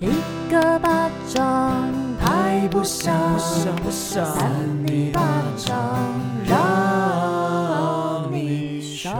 一个巴掌拍不响，扇你巴掌让你爽。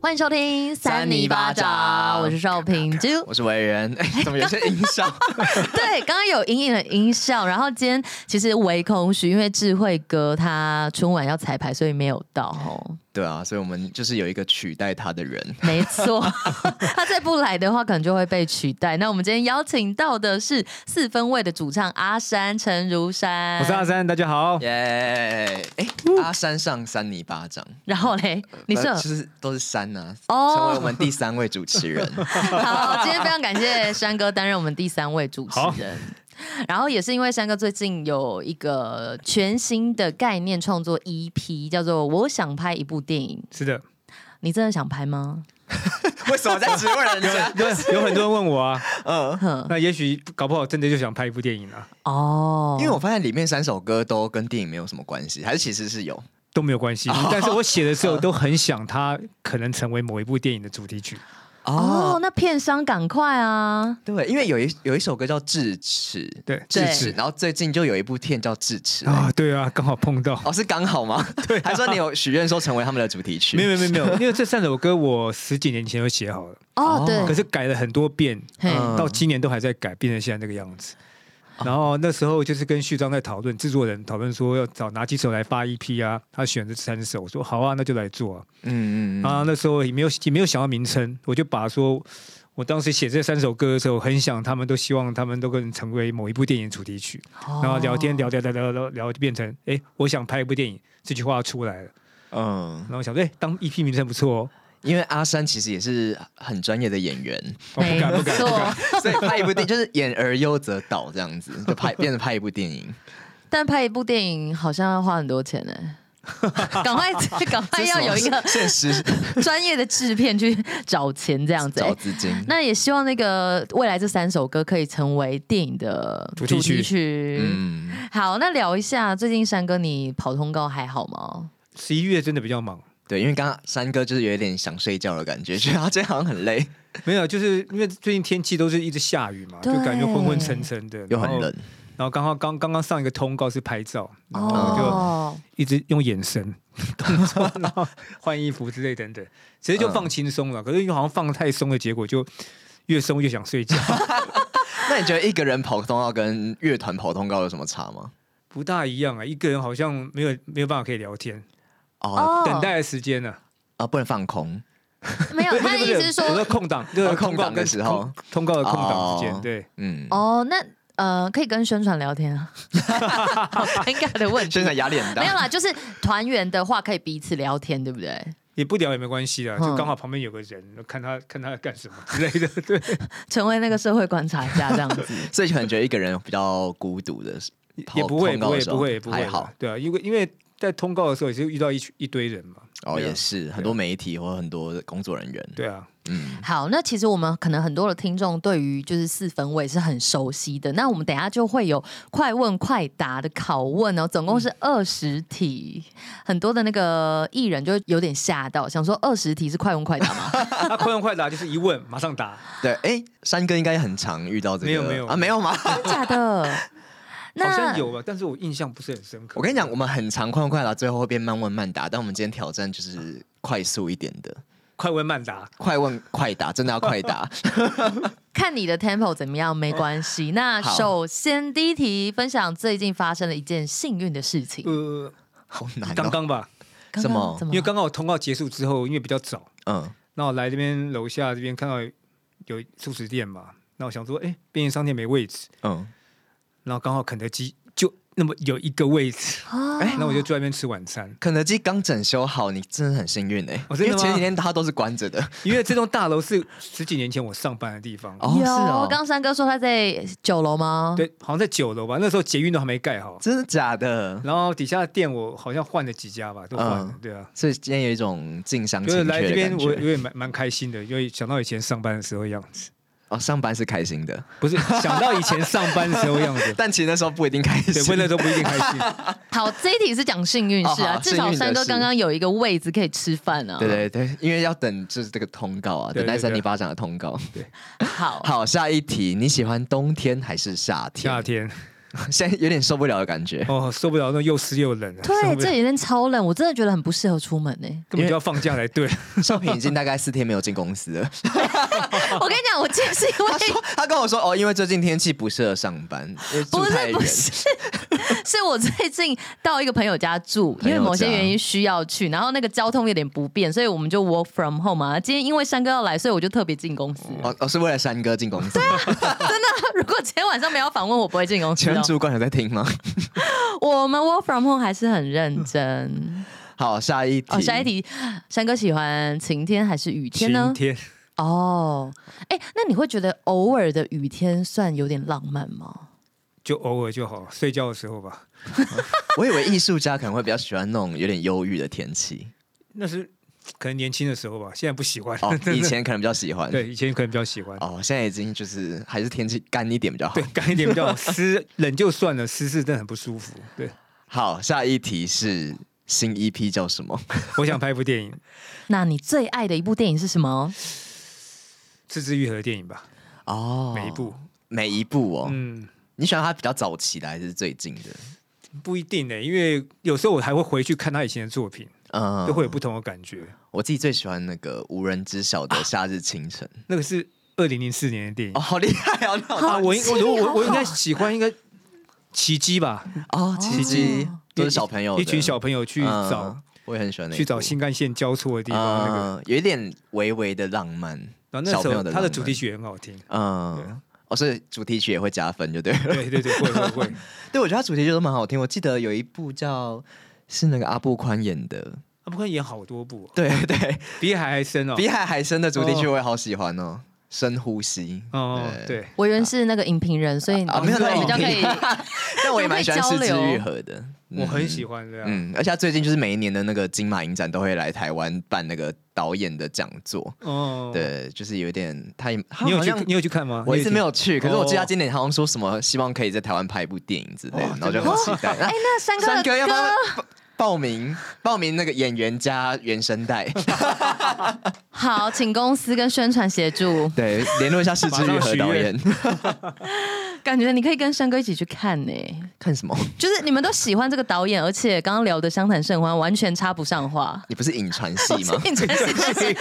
欢迎收听三尼巴掌，我是邵平啾，我是伟人。哎，怎么有些音效？对，刚刚有隐隐的音效。然后今天其实微空虚，因为智慧哥他春晚要彩排，所以没有到哦。对啊，所以我们就是有一个取代他的人。没错，他再不来的话，可能就会被取代。那我们今天邀请到的是四分位的主唱阿山陈如山。我是阿山，大家好。耶！哎，阿山上三尼巴掌。然后嘞，你是其实都是山呐、啊。哦，成为我们第三位主持人。好，今天非常感谢山哥担任我们第三位主持人。然后也是因为山哥最近有一个全新的概念创作 EP，叫做《我想拍一部电影》。是的，你真的想拍吗？为什么在质问人家？对，有很多人问我啊。嗯，那也许搞不好真的就想拍一部电影啊。哦，因为我发现里面三首歌都跟电影没有什么关系，还是其实是有都没有关系。但是我写的时候 都很想它可能成为某一部电影的主题曲。哦，oh, 那片商赶快啊！对，因为有一有一首歌叫《智齿》，对，智齿。然后最近就有一部片叫《智齿》啊，对啊，刚好碰到。哦，是刚好吗？对，还说你有许愿说成为他们的主题曲？没有没有没有，因为这三首歌我十几年前就写好了。哦，对。可是改了很多遍，嗯、到今年都还在改，变成现在这个样子。然后那时候就是跟旭章在讨论，制作人讨论说要找哪几首来发 EP 啊？他选这三首，我说好啊，那就来做啊。嗯嗯啊，那时候也没有也没有想到名称，我就把说，我当时写这三首歌的时候，很想他们都希望他们都可能成为某一部电影主题曲。哦、然后聊天聊聊聊聊聊聊，就变成哎，我想拍一部电影，这句话出来了。嗯，然后想说哎，当 EP 名称不错哦。因为阿山其实也是很专业的演员，我不敢不敢，所以拍一部电影就是演而优则导这样子，就拍变成拍一部电影。但拍一部电影好像要花很多钱呢，赶快 赶快要有一个现实专业的制片去找钱这样子，找资金。那也希望那个未来这三首歌可以成为电影的主题曲。题曲嗯，好，那聊一下最近山哥你跑通告还好吗？十一月真的比较忙。对，因为刚刚三哥就是有一点想睡觉的感觉，觉得他今天好像很累。没有，就是因为最近天气都是一直下雨嘛，就感觉昏昏沉沉的，又很冷。然后刚好刚刚刚上一个通告是拍照，然后就一直用眼神动作，哦、然后换衣服之类等等，其实就放轻松了。嗯、可是又好像放得太松的结果，就越松越想睡觉。那你觉得一个人跑通告跟乐团跑通告有什么差吗？不大一样啊，一个人好像没有没有办法可以聊天。哦，等待的时间呢？啊，不能放空。没有，他的意思是说，有个空档，就是空档的时候，通告的空档时间，对，嗯。哦，那呃，可以跟宣传聊天啊。尴尬的问题，宣传压力很大。没有啦，就是团员的话可以彼此聊天，对不对？也不聊也没关系啊，就刚好旁边有个人，看他看他在干什么之类的，对。成为那个社会观察家这样子，所以可能觉得一个人比较孤独的，也不会不会不会不会好，对啊，因为因为。在通告的时候，也是遇到一群一堆人嘛。哦，也是很多媒体或很多工作人员。对啊，嗯。好，那其实我们可能很多的听众对于就是四分位是很熟悉的。那我们等下就会有快问快答的拷问哦，总共是二十题。嗯、很多的那个艺人就有点吓到，想说二十题是快问快答吗？那 快问快答就是一问马上答。对，哎、欸，山哥应该很常遇到这个。没有没有啊，没有吗？真的假的？好像有吧，但是我印象不是很深刻。我跟你讲，我们很常快问快答，最后会变慢问慢答。但我们今天挑战就是快速一点的，快问慢答，快问快答，真的要快答。看你的 tempo 怎么样，没关系。那首先第一题，分享最近发生了一件幸运的事情。呃，好难、哦。刚刚吧？什么？因为刚刚我通告结束之后，因为比较早，嗯，那我来这边楼下这边看到有素食店嘛，那我想说，哎，便利商店没位置，嗯。然后刚好肯德基就那么有一个位置，哎，那我就坐在那边吃晚餐。肯德基刚整修好，你真的很幸运哎！因为前几天它都是关着的，因为这栋大楼是十几年前我上班的地方。哦，是哦。刚三哥说他在九楼吗？对，好像在九楼吧。那时候捷运都还没盖好，真的假的？然后底下的店我好像换了几家吧，都换了。对啊，所以今天有一种近乡情怯的感觉。就是来这边我有点蛮蛮开心的，因为想到以前上班的时候的样子。哦，上班是开心的，不是想到以前上班的时候样子，但其实那时候不一定开心，对，那时候不一定开心。好，这一题是讲幸运事啊，哦、至少三哥刚刚有一个位置可以吃饭啊。对对对，因为要等就是这个通告啊，等待三零巴掌的通告。对，好好，下一题，你喜欢冬天还是夏天？夏天。现在有点受不了的感觉哦，受不了那又湿又冷。对，这几天超冷，我真的觉得很不适合出门呢。根本就要放假来对。少平已经大概四天没有进公司了。我跟你讲，我今天是因为他说他跟我说哦，因为最近天气不适合上班，不是不是，是我最近到一个朋友家住，因为某些原因需要去，然后那个交通有点不便，所以我们就 work from home 啊。今天因为山哥要来，所以我就特别进公司。哦哦，是为了山哥进公司。对啊，真的，如果今天晚上没有访问，我不会进公司。主管有在听吗？我们 work from home 还是很认真。好，下一题。哦，下一题，山哥喜欢晴天还是雨天呢？晴天。哦，哎，那你会觉得偶尔的雨天算有点浪漫吗？就偶尔就好，睡觉的时候吧。我以为艺术家可能会比较喜欢那种有点忧郁的天气。那是。可能年轻的时候吧，现在不喜欢。哦，以前可能比较喜欢。对，以前可能比较喜欢。哦，现在已经就是还是天气干一点比较好。对，干一点比较好。湿冷就算了，湿是真的很不舒服。对，好，下一题是新 EP 叫什么？我想拍一部电影。那你最爱的一部电影是什么？是枝裕和的电影吧？哦，每一部，每一部哦。嗯，你喜欢他比较早期的还是最近的？不一定呢，因为有时候我还会回去看他以前的作品。嗯，都会有不同的感觉。我自己最喜欢那个无人知晓的夏日清晨，那个是二零零四年的电影。哦，好厉害啊！啊，我应我我我应该喜欢一个奇迹吧？哦，奇迹都是小朋友，一群小朋友去找，我也很喜欢那个去找新干线交错的地方，那个有一点微微的浪漫。然后那时候他的主题曲也很好听。嗯，哦，所以主题曲也会加分，就对。对对对，会会会。对，我觉得他主题曲都蛮好听。我记得有一部叫。是那个阿布宽演的，阿布宽演好多部，对对，比海还深哦，比海还深的主题曲我也好喜欢哦，深呼吸。哦，对，我原是那个影评人，所以啊没有那比较可以，但我也 蛮喜欢是枝裕和的，我很喜欢这样，嗯，而且他最近就是每一年的那个金马影展都会来台湾办那个导演的讲座，哦，对，就是有点他也，你有去你有去看吗？我一直没有去，可是我记得他今年好像说什么希望可以在台湾拍一部电影之类的，然后就很期待。哎，那三哥三哥要不要？报名报名那个演员加原声带，好，请公司跟宣传协助。对，联络一下是枝裕和导演。感觉你可以跟山哥一起去看呢。看什么？就是你们都喜欢这个导演，而且刚刚聊的相谈甚欢，完全插不上话。你不是影传系吗？影传系，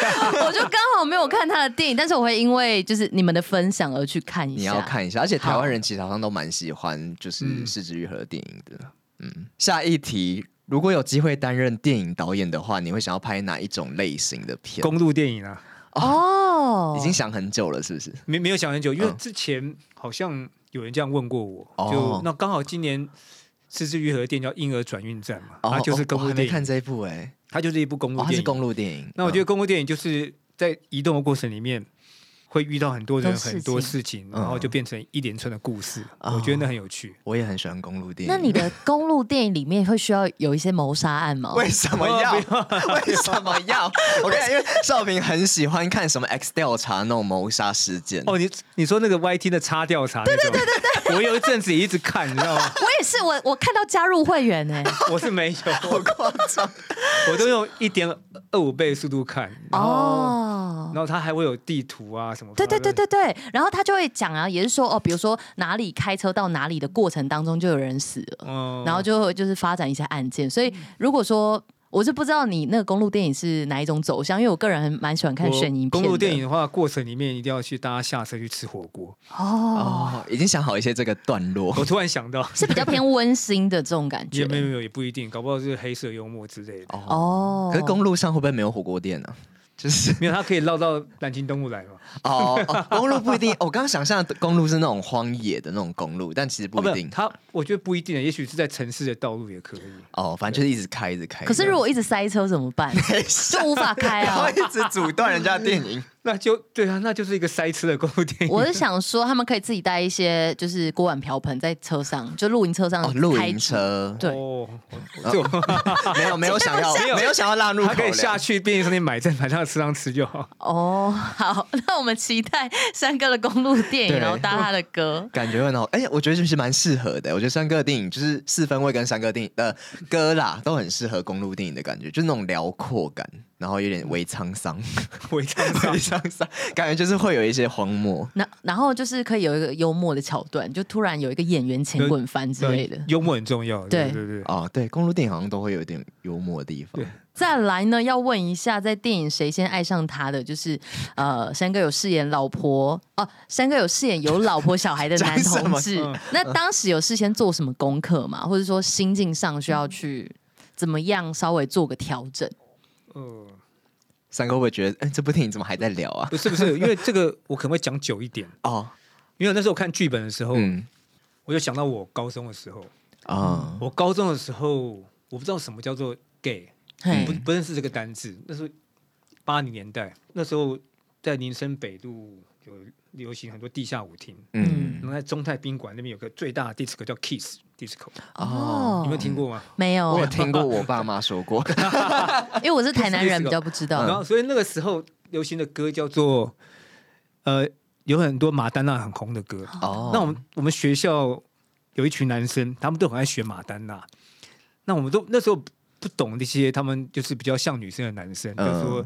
我就刚好没有看他的电影，但是我会因为就是你们的分享而去看一下。你要看一下，而且台湾人其实好像都蛮喜欢就是是枝裕和的电影的。嗯，下一题。如果有机会担任电影导演的话，你会想要拍哪一种类型的片？公路电影啊！哦，已经想很久了，是不是？没没有想很久，因为之前好像有人这样问过我，哦、就那刚好今年是枝裕和的电影叫《婴儿转运站》嘛，哦、它就是公路电影。哦、我还没看这一部哎、欸，它就是一部公路电影。是公路电影。那我觉得公路电影就是在移动的过程里面。会遇到很多人很多事情，然后就变成一连串的故事。我觉得那很有趣。我也很喜欢公路电影。那你的公路电影里面会需要有一些谋杀案吗？为什么要？为什么要？我跟你讲，因为少平很喜欢看什么 X 调查那种谋杀事件。哦，你你说那个 YT 的叉调查？对对对对对。我有一阵子也一直看，你知道吗？我也是，我我看到加入会员呢。我是没有，好夸张。我都用一点二五倍速度看。哦。然后它还会有地图啊什么。对对对对对。然后他就会讲啊，也是说哦，比如说哪里开车到哪里的过程当中就有人死了，嗯、然后就就是发展一些案件。所以如果说我是不知道你那个公路电影是哪一种走向，因为我个人很蛮喜欢看悬疑片。公路电影的话，过程里面一定要去大家下车去吃火锅哦，哦，已经想好一些这个段落。我突然想到，是比较偏 温馨的这种感觉。也没有没有，也不一定，搞不好是黑色幽默之类的哦。哦，可是公路上会不会没有火锅店呢？就是没有，它可以绕到南京东路来嘛？哦，哦，公路不一定。我刚刚想象的公路是那种荒野的那种公路，但其实不一定。它我觉得不一定，也许是在城市的道路也可以。哦，反正就是一直开，一直开。可是如果一直塞车怎么办？就无法开啊！然后一直阻断人家电影。那就对啊，那就是一个塞车的公路电影。我是想说，他们可以自己带一些，就是锅碗瓢盆在车上，就露营车上。露营车，对，就没有没有想要 没有想要让路，他可以下去便利商店买，在买上车上吃就好。哦，好，那我们期待三哥的公路电影，然后搭他的歌，感觉很好。哎，我觉得其实蛮适合的。我觉得三哥的电影就是四分位跟三哥电影的歌啦，都很适合公路电影的感觉，就是那种辽阔感。然后有点微沧桑，微沧桑，微沧桑，感觉就是会有一些荒漠。那然后就是可以有一个幽默的桥段，就突然有一个演员前滚翻之类的。幽默很重要，对对对啊。哦，对，公路电影好像都会有一点幽默的地方。再来呢，要问一下，在电影《谁先爱上他》的，就是呃，山哥有饰演老婆哦，山哥有饰演有老婆小孩的 男同志。那当时有事先做什么功课吗？或者说心境上需要去怎么样稍微做个调整？嗯，三哥会不会觉得，哎，这部电影怎么还在聊啊？不是不是，因为这个我可能会讲久一点哦。因为那时候看剧本的时候，嗯，我就想到我高中的时候啊，我高中的时候，我不知道什么叫做 gay，不不认识这个单字。那时候八零年代，那时候在林森北路有流行很多地下舞厅，嗯，然后在中泰宾馆那边有个最大的 disco 叫 Kiss。disco 哦，有没有听过吗？没有，我有听过，我爸妈 说过，因为我是台南人，比较不知道。然后，所以那个时候流行的歌叫做，呃，有很多马丹娜很红的歌。哦，那我们我们学校有一群男生，他们都很爱学马丹娜。那我们都那时候不懂那些，他们就是比较像女生的男生，就是说。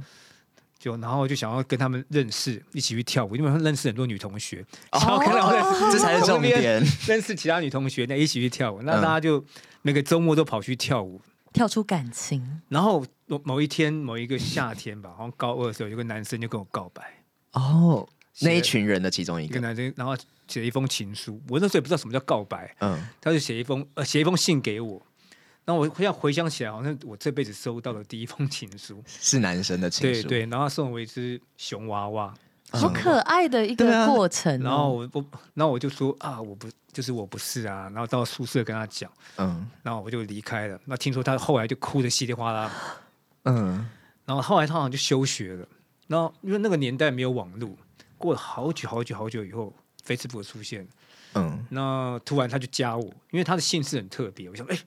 就然后就想要跟他们认识，一起去跳舞，因为他们认识很多女同学，想要跟他们认识，这才是重点。认识其他女同学，那一起去跳舞，那大家就每个周末都跑去跳舞，跳出感情。然后某一天，某一个夏天吧，好像高二的时候，有个男生就跟我告白。哦，那一群人的其中一个男生，然后写了一封情书。我那时候也不知道什么叫告白，嗯，他就写一封呃写一封信给我。然后我现在回想起来，好像我这辈子收到的第一封情书 是男生的情书，对对。然后他送我一只熊娃娃，好可爱的一个过程。然后我我，然后我就说啊，我不就是我不是啊。然后到宿舍跟他讲，嗯，然后我就离开了。那听说他后来就哭得稀里哗啦，嗯。然后后来他好像就休学了。然后因为那个年代没有网络，过了好久好久好久以后，Facebook 出现，嗯。那突然他就加我，因为他的姓氏很特别，我想哎。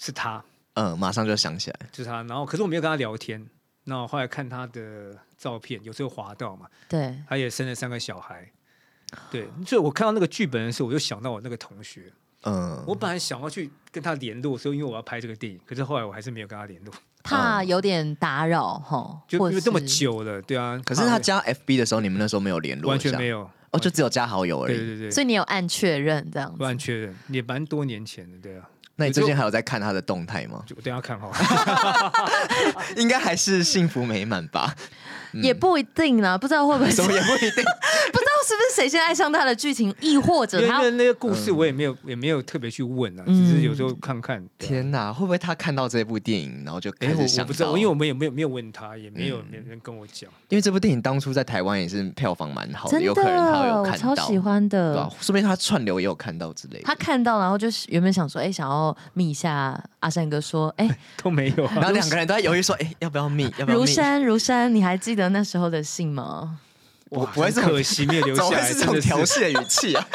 是他，嗯，马上就想起来，就是他。然后，可是我没有跟他聊天。那我后来看他的照片，有时候滑到嘛，对，他也生了三个小孩，对。所以我看到那个剧本的时候，我就想到我那个同学，嗯，我本来想要去跟他联络，所以因为我要拍这个电影，可是后来我还是没有跟他联络，怕有点打扰哈，就因为这么久了，对啊。可是他加 FB 的时候，你们那时候没有联络，完全没有，哦，就只有加好友而已，对对对。所以你有按确认这样子，按确认也蛮多年前的，对啊。那你最近还有在看他的动态吗？就等下看哈，应该还是幸福美满吧。也不一定啦，不知道会不会，什么也不一定，不知道是不是谁先爱上他的剧情，亦或者他那个故事我也没有也没有特别去问啊，只是有时候看看。天哪，会不会他看到这部电影，然后就开始想？我不知道，因为我们也没有没有问他，也没有没有人跟我讲。因为这部电影当初在台湾也是票房蛮好的，有可能他有看到，超喜欢的，说不定他串流也有看到之类的。他看到，然后就是原本想说，哎，想要密一下阿山哥，说，哎，都没有。然后两个人都在犹豫说，哎，要不要密？要不要密？如山如山，你还记得那时候的信？吗？我不会这么可惜，没有留下来，是这种调戏的语气啊！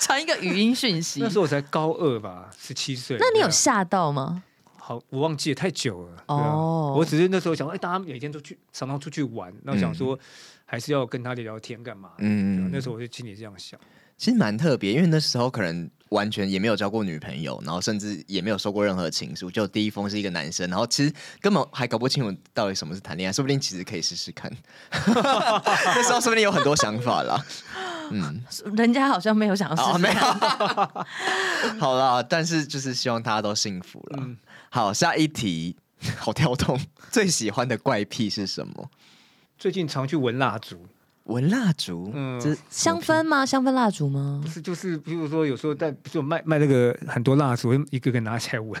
传一个语音讯息。那时候我才高二吧，十七岁。那你有吓到吗？好，我忘记了，太久了。哦，我只是那时候想说，哎，大家每天都去，常常出去玩，那我想说，还是要跟他聊聊天，干嘛？嗯，那时候我就心里这样想。其实蛮特别，因为那时候可能完全也没有交过女朋友，然后甚至也没有收过任何情书，就第一封是一个男生，然后其实根本还搞不清楚到底什么是谈恋爱，说不定其实可以试试看。那时候说不定有很多想法啦。嗯，人家好像没有想要试试，没有。好了，但是就是希望大家都幸福了。嗯、好，下一题，好跳动，最喜欢的怪癖是什么？最近常去闻蜡烛。闻蜡烛，嗯，这香氛吗？香氛蜡烛吗？不是，就是比如说有时候在，不是有卖卖那个很多蜡烛，我一个个拿起来闻。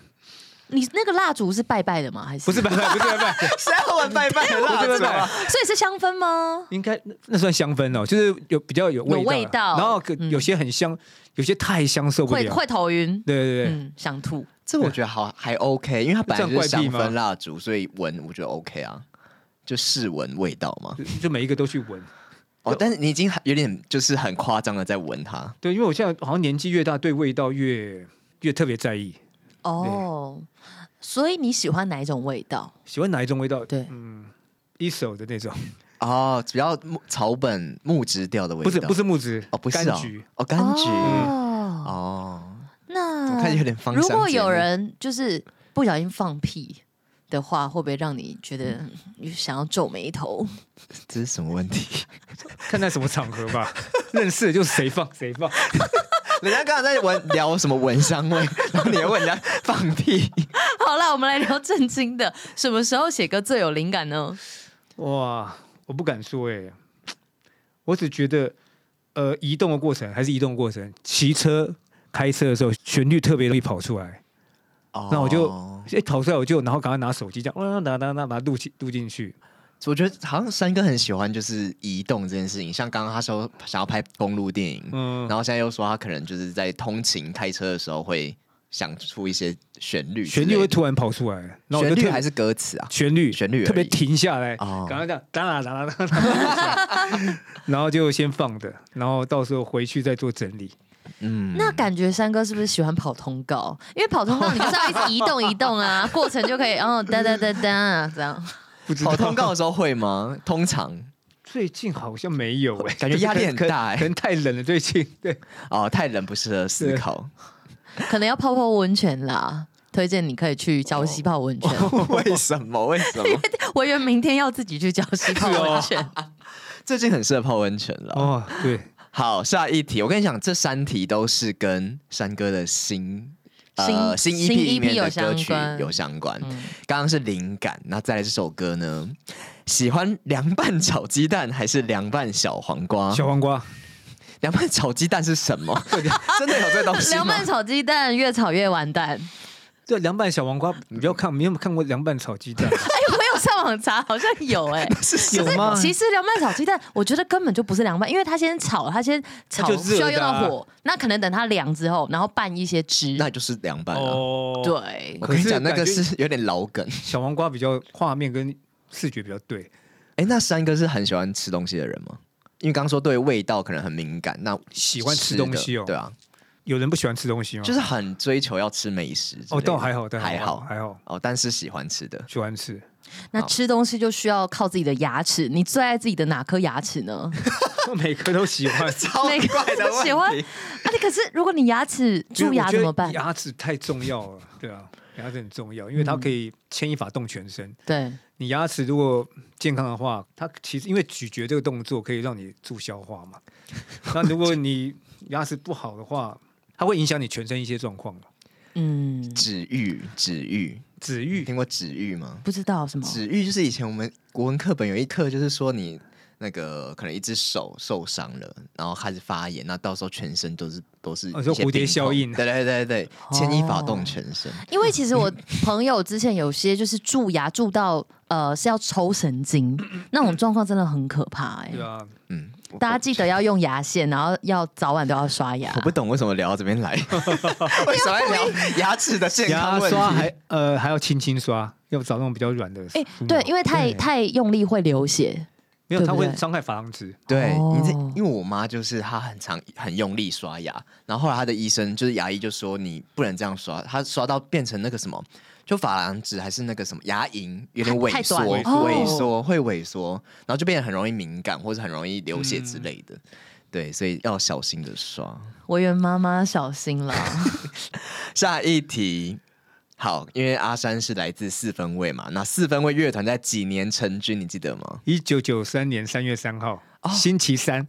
你那个蜡烛是拜拜的吗？还是不是拜拜？不是拜拜，谁要玩拜拜的蜡烛？所以是香氛吗？应该那算香氛哦，就是有比较有味道，味道，然后有些很香，有些太香受不了，会会头晕。对对对，嗯，想吐。这我觉得好还 OK，因为它本来就是香氛蜡烛，所以闻我觉得 OK 啊。就试闻味道嘛？就，就每一个都去闻。哦，但是你已经有点就是很夸张的在闻它。对，因为我现在好像年纪越大，对味道越越特别在意。哦，所以你喜欢哪一种味道？喜欢哪一种味道？对，嗯，一手的那种。哦，比较木草本木质调的味道。不是不是木质哦，不是柑橘哦，柑橘哦。哦，那我看有点芳香。如果有人就是不小心放屁的话，会不会让你觉得想要皱眉头？这是什么问题？看在什么场合吧。认识的就谁放 谁放。人家刚刚在闻聊什么闻香味，然后你又问人家放屁。好了，我们来聊正经的。什么时候写歌最有灵感呢？哇，我不敢说哎、欸，我只觉得呃，移动的过程还是移动的过程，骑车、开车的时候，旋律特别容易跑出来。哦，那我就哎跑出来，我就然后赶快拿手机这样，嗯，拿拿拿把它录进录进去。我觉得好像三哥很喜欢就是移动这件事情，像刚刚他说想要拍公路电影，嗯，然后现在又说他可能就是在通勤开车的时候会想出一些旋律，旋律会突然跑出来，旋律还是歌词啊？旋律，旋律特别停下来，刚刚讲哒啦哒啦哒啦，然后就先放的，然后到时候回去再做整理。嗯，那感觉山哥是不是喜欢跑通告？因为跑通告你就是要一直移动 移动啊，过程就可以哦哒哒哒哒这样。跑通告的时候会吗？通常最近好像没有哎、欸，感觉压力很大哎、欸，可能太冷了。最近对哦，太冷不适合思考，可能要泡泡温泉啦。推荐你可以去礁溪泡温泉。哦、为什么？为什么？我以为明天要自己去礁溪泡温泉。哦、最近很适合泡温泉了。哦，对。好，下一题。我跟你讲，这三题都是跟山哥的心。呃，新 EP 里面的歌曲有相关。刚刚是灵感，那再来这首歌呢？喜欢凉拌炒鸡蛋还是凉拌小黄瓜？小黄瓜。凉拌炒鸡蛋是什么？真的有这东西吗？凉拌炒鸡蛋越炒越完蛋。对，凉拌小黄瓜，你不要看，没有看过凉拌炒鸡蛋。上网查好像有哎、欸，是有吗？其实凉拌炒鸡蛋，我觉得根本就不是凉拌，因为它先炒，它先炒需要用到火，那可能等它凉之后，然后拌一些汁，那就是凉拌了。哦、对，我跟你讲，那个是有点老梗。小黄瓜比较画面跟视觉比较对。哎、欸，那三哥是很喜欢吃东西的人吗？因为刚刚说对味道可能很敏感，那喜欢吃东西哦。对啊。有人不喜欢吃东西吗？就是很追求要吃美食哦，倒还好，还好，还好，还好哦，但是喜欢吃的，喜欢吃。那吃东西就需要靠自己的牙齿，你最爱自己的哪颗牙齿呢？我 每颗都喜欢，超怪的问题。喜欢。啊，你可是如果你牙齿蛀牙怎么办？牙齿太重要了，对啊，牙齿很重要，因为它可以牵一发动全身。嗯、对，你牙齿如果健康的话，它其实因为咀嚼这个动作可以让你助消化嘛。那如果你牙齿不好的话，它会影响你全身一些状况。嗯，止愈，止愈，止愈，听过紫玉吗？不知道什么。紫玉就是以前我们国文课本有一课，就是说你那个可能一只手受伤了，然后开始发炎，那到时候全身都是都是。蝴蝶效应。对对对对，牵一发动全身。因为其实我朋友之前有些就是蛀牙蛀到呃是要抽神经，那种状况真的很可怕哎。对啊，嗯。大家记得要用牙线，然后要早晚都要刷牙。我不懂为什么聊到这边来，为什么要聊牙齿的健康问题？牙刷还呃还要轻轻刷，要找那种比较软的。哎、欸，对，因为太太用力会流血，没有，它会伤害珐琅质。对，因为因为我妈就是她很常很用力刷牙，然后后来她的医生就是牙医就说你不能这样刷，她刷到变成那个什么。就珐琅质还是那个什么牙龈有点萎缩，萎缩会萎缩，然后就变得很容易敏感或者很容易流血之类的。嗯、对，所以要小心的刷。我愿妈妈小心了。下一题，好，因为阿山是来自四分卫嘛，那四分卫乐团在几年成军？你记得吗？一九九三年三月三号，哦、星期三。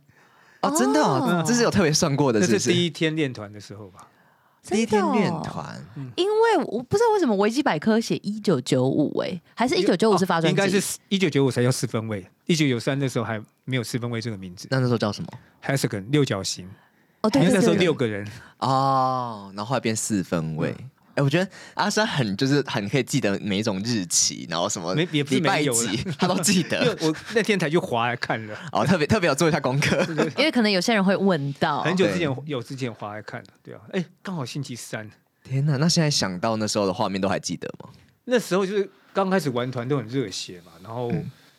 哦，真的、哦，哦、这是有特别算过的是不是，这是第一天练团的时候吧。第一天练团，因为我不知道为什么维基百科写一九九五，哎，还是一九九五是发专辑？应该是一九九五才叫四分位，一九九三那时候还没有四分位这个名字。那那时候叫什么？Hexagon 六角形。哦，对，那时候六个人哦，然后后来变四分卫。哎，我觉得阿山很就是很可以记得每一种日期，然后什么礼拜几他都记得。我那天才去滑来看了，哦，特别特别要做一下功课，因为可能有些人会问到，很久之前有之前滑来看，对啊，哎，刚好星期三。天哪，那现在想到那时候的画面都还记得吗？那时候就是刚开始玩团都很热血嘛，然后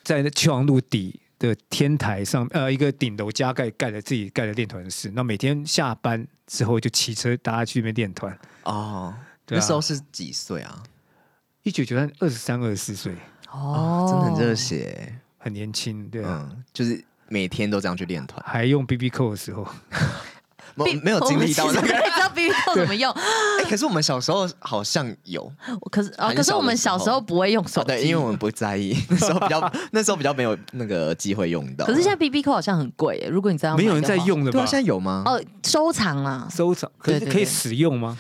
在秋王路底的天台上，呃，一个顶楼加盖盖了自己盖的练团室。那每天下班之后就骑车大家去那边练团。哦，那时候是几岁啊？一九九三，二十三、二十四岁。哦，真的很热血，很年轻，对啊，嗯，就是每天都这样去练团，还用 BB 扣的时候。没没有经历到那个，你知道 BB 扣怎么用？哎，可是我们小时候好像有，可是啊，可是我们小时候不会用手机，对，因为我们不在意。那时候比较，那时候比较没有那个机会用到。可是现在 BB 扣好像很贵，如果你这样，没有人在用的吧？对啊，现在有吗？哦，收藏啊，收藏，可是可以使用吗？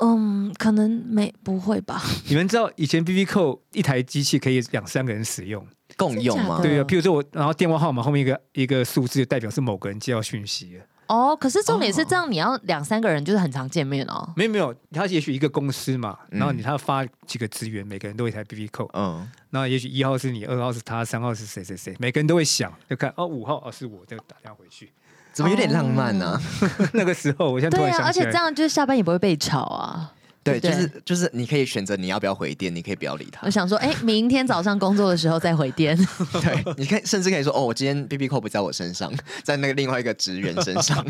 嗯，可能没不会吧。你们知道以前 BB 扣一台机器可以两三个人使用共用吗？对啊，譬如说我，然后电话号码后面一个一个数字，代表是某个人接到讯息。哦，可是重点是这样，你要两三个人就是很常见面哦。没有没有，他也许一个公司嘛，然后你他发几个资源，每个人都一台 BB 扣，嗯，然后也许一号是你，二号是他，三号是谁谁谁，每个人都会想，就看哦五号哦是我，就打电话回去，怎么有点浪漫呢？那个时候，我现在突然想起来，对啊，而且这样就是下班也不会被吵啊。对，就是就是，你可以选择你要不要回电，你可以不要理他。我想说，哎，明天早上工作的时候再回电。对，你可以甚至可以说，哦，我今天 BB 扣不在我身上，在那个另外一个职员身上。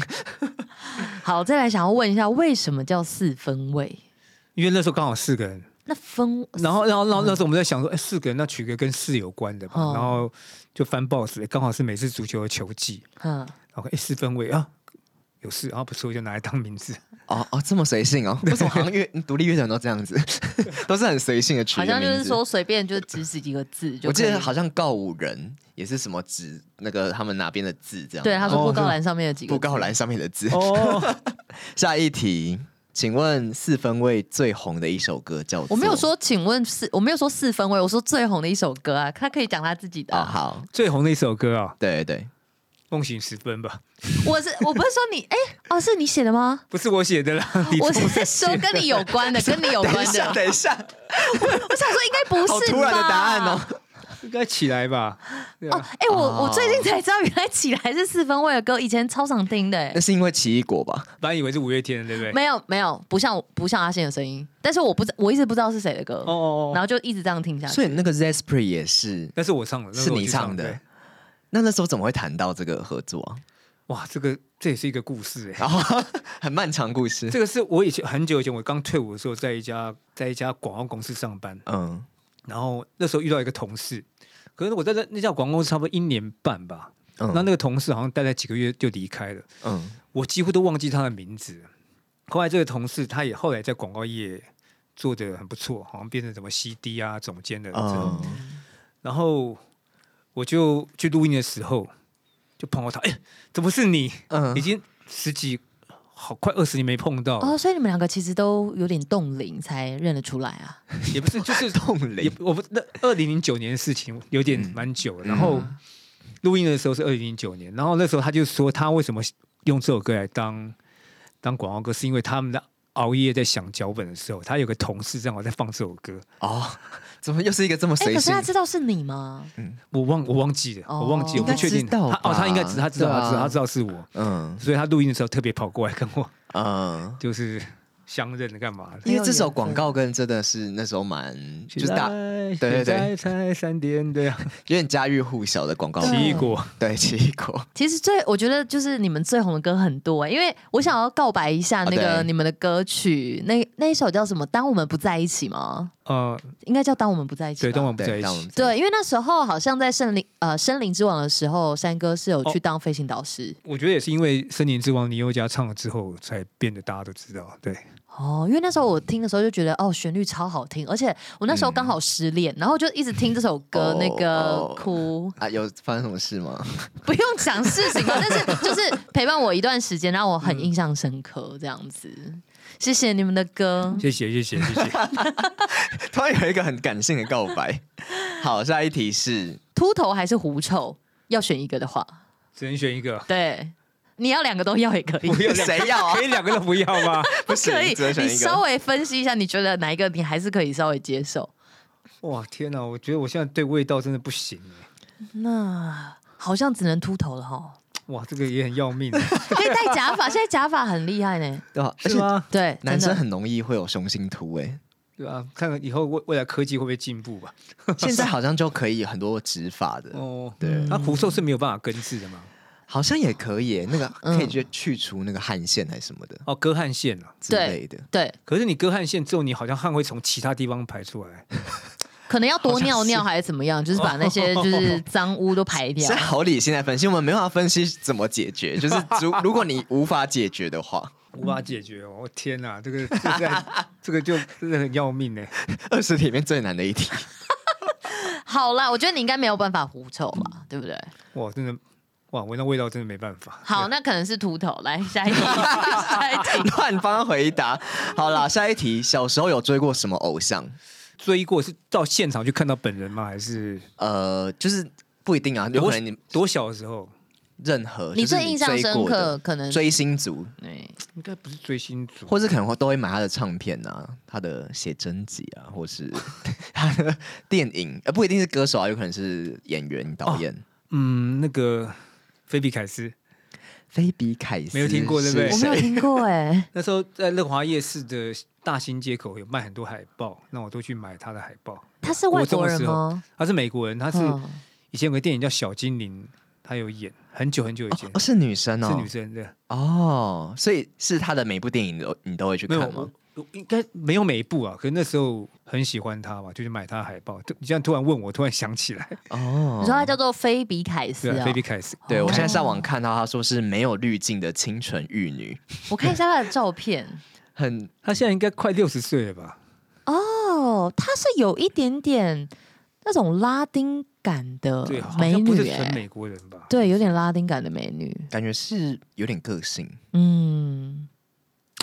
好，再来想要问一下，为什么叫四分位？因为那时候刚好四个人。那分，然后然后然后那时候我们在想说，哎，四个人那取个跟四有关的吧。然后就翻 boss，，刚好是美式足球的球季。嗯，然后哎，四分位啊。有事，啊不错，就拿来当名字。哦哦，这么随性哦？为什么好像乐 独立乐团都这样子，都是很随性的取名。好像就是说随便就指死几个字就。我记得好像告五人也是什么指那个他们哪边的字这样。对，他说布告栏上面的几个。布告栏上面的字。哦。下一题，请问四分位最红的一首歌叫做？我没有说，请问四，我没有说四分位，我说最红的一首歌啊，他可以讲他自己的。哦，好，最红的一首歌啊，对对。梦醒时分吧，我是我不是说你哎、欸、哦是你写的吗？不是我写的啦，我是说跟你有关的，跟你有关的。等一下，等一下，我，我想说应该不是吧？好突然的答案哦，应该起来吧？哦，哎、欸，我我最近才知道原来起来是四分卫的歌，以前超常听的。那是因为奇异果吧？本来以为是五月天的，对不对？没有没有，不像不像阿信的声音，但是我不我一直不知道是谁的歌哦，哦，哦，然后就一直这样听下去。所以那个 Zespri 也是，那是我唱的，是你唱的。那那时候怎么会谈到这个合作啊？哇，这个这也是一个故事哎、欸，很漫长故事。这个是我以前很久以前，我刚退伍的时候，在一家在一家广告公司上班，嗯，然后那时候遇到一个同事，可是我在那那家广告公司差不多一年半吧，嗯，那那个同事好像待了几个月就离开了，嗯，我几乎都忘记他的名字。后来这个同事他也后来在广告业做的很不错，好像变成什么 CD 啊总监的，嗯，然后我就去录音的时候。就碰到他，哎，怎么是你？嗯，已经十几，好快二十年没碰到哦。所以你们两个其实都有点冻龄才认得出来啊？也不是，就是 冻龄。我不，那二零零九年的事情有点蛮久了。嗯、然后录音的时候是二零零九年，然后那时候他就说他为什么用这首歌来当当广告歌，是因为他们的熬夜在想脚本的时候，他有个同事正好在放这首歌哦。怎么又是一个这么随性？可是他知道是你吗？嗯，我忘我忘记了，我忘记了，我不确定。他哦，他应该知，他知道，他知道，他知道是我。嗯，所以他录音的时候特别跑过来跟我，嗯，就是。相认的干嘛？因为这首广告跟真的是那时候蛮就是大，对对对，才三点，对啊，有点家喻户晓的广告。奇异果，对奇异果。其实最我觉得就是你们最红的歌很多，因为我想要告白一下那个你们的歌曲，那那一首叫什么？当我们不在一起吗？呃，应该叫当我们不在一起。对，当我们不在一起。对，因为那时候好像在森林呃森林之王的时候，山哥是有去当飞行导师。我觉得也是因为森林之王林宥嘉唱了之后，才变得大家都知道。对。哦，因为那时候我听的时候就觉得哦，旋律超好听，而且我那时候刚好失恋，嗯、然后就一直听这首歌，那个哭 啊，有发生什么事吗？不用讲事情嘛，但是 就是陪伴我一段时间，让我很印象深刻，这样子。谢谢你们的歌，谢谢谢谢谢谢。突然有一个很感性的告白。好，下一题是秃头还是狐臭？要选一个的话，只能选一个。对。你要两个都要也可以，谁要啊？可以两个都不要吗？不可以，你稍微分析一下，你觉得哪一个你还是可以稍微接受？哇，天哪！我觉得我现在对味道真的不行。那好像只能秃头了哈。哇，这个也很要命。可以戴假发，现在假发很厉害呢。对，而且对，男生很容易会有雄性秃哎。对啊，看看以后未未来科技会不会进步吧。现在好像就可以很多植发的哦，对，那狐臭是没有办法根治的吗？好像也可以，那个可以去去除那个汗腺还是什么的哦，割汗腺啊之类的。对，可是你割汗腺之后，你好像汗会从其他地方排出来，可能要多尿尿还是怎么样，就是把那些就是脏污都排掉。在好理性来分析，我们没办法分析怎么解决，就是如 如果你无法解决的话，无法解决哦，天哪，这个这个 这个就真的很要命呢，二十题里面最难的一题。好啦，我觉得你应该没有办法狐臭吧，对不对？哇，真的。哇，闻到味道真的没办法。好，那可能是秃头。来下一题，下一题，乱帮回答。好啦，下一题，小时候有追过什么偶像？追过是到现场去看到本人吗？还是呃，就是不一定啊。有可能你多小的时候，任何你最印象深刻，可能追星族，对，应该不是追星族，或是可能会都会买他的唱片啊，他的写真集啊，或是 他的电影，呃，不一定是歌手啊，有可能是演员、导演。嗯，那个。菲比凯斯，菲比凯斯没有听过对不对？我没有听过哎。那时候在乐华夜市的大兴街口有卖很多海报，那我都去买他的海报。他是外国人吗？他是美国人，他是以前有个电影叫《小精灵》，他有演很久很久以前。哦，是女生哦，是女生对。哦，所以是他的每部电影都你都会去看吗？应该没有每一部啊，可是那时候很喜欢他嘛，就去买他的海报。你这样突然问我，突然想起来哦，你说他叫做菲比凯斯啊？菲比凯斯。对，我现在上网看到他说是没有滤镜的清纯玉女。我看一下他的照片，很，他现在应该快六十岁了吧？哦，他是有一点点那种拉丁感的美女，是纯美国人吧？对，有点拉丁感的美女，感觉是有点个性，嗯，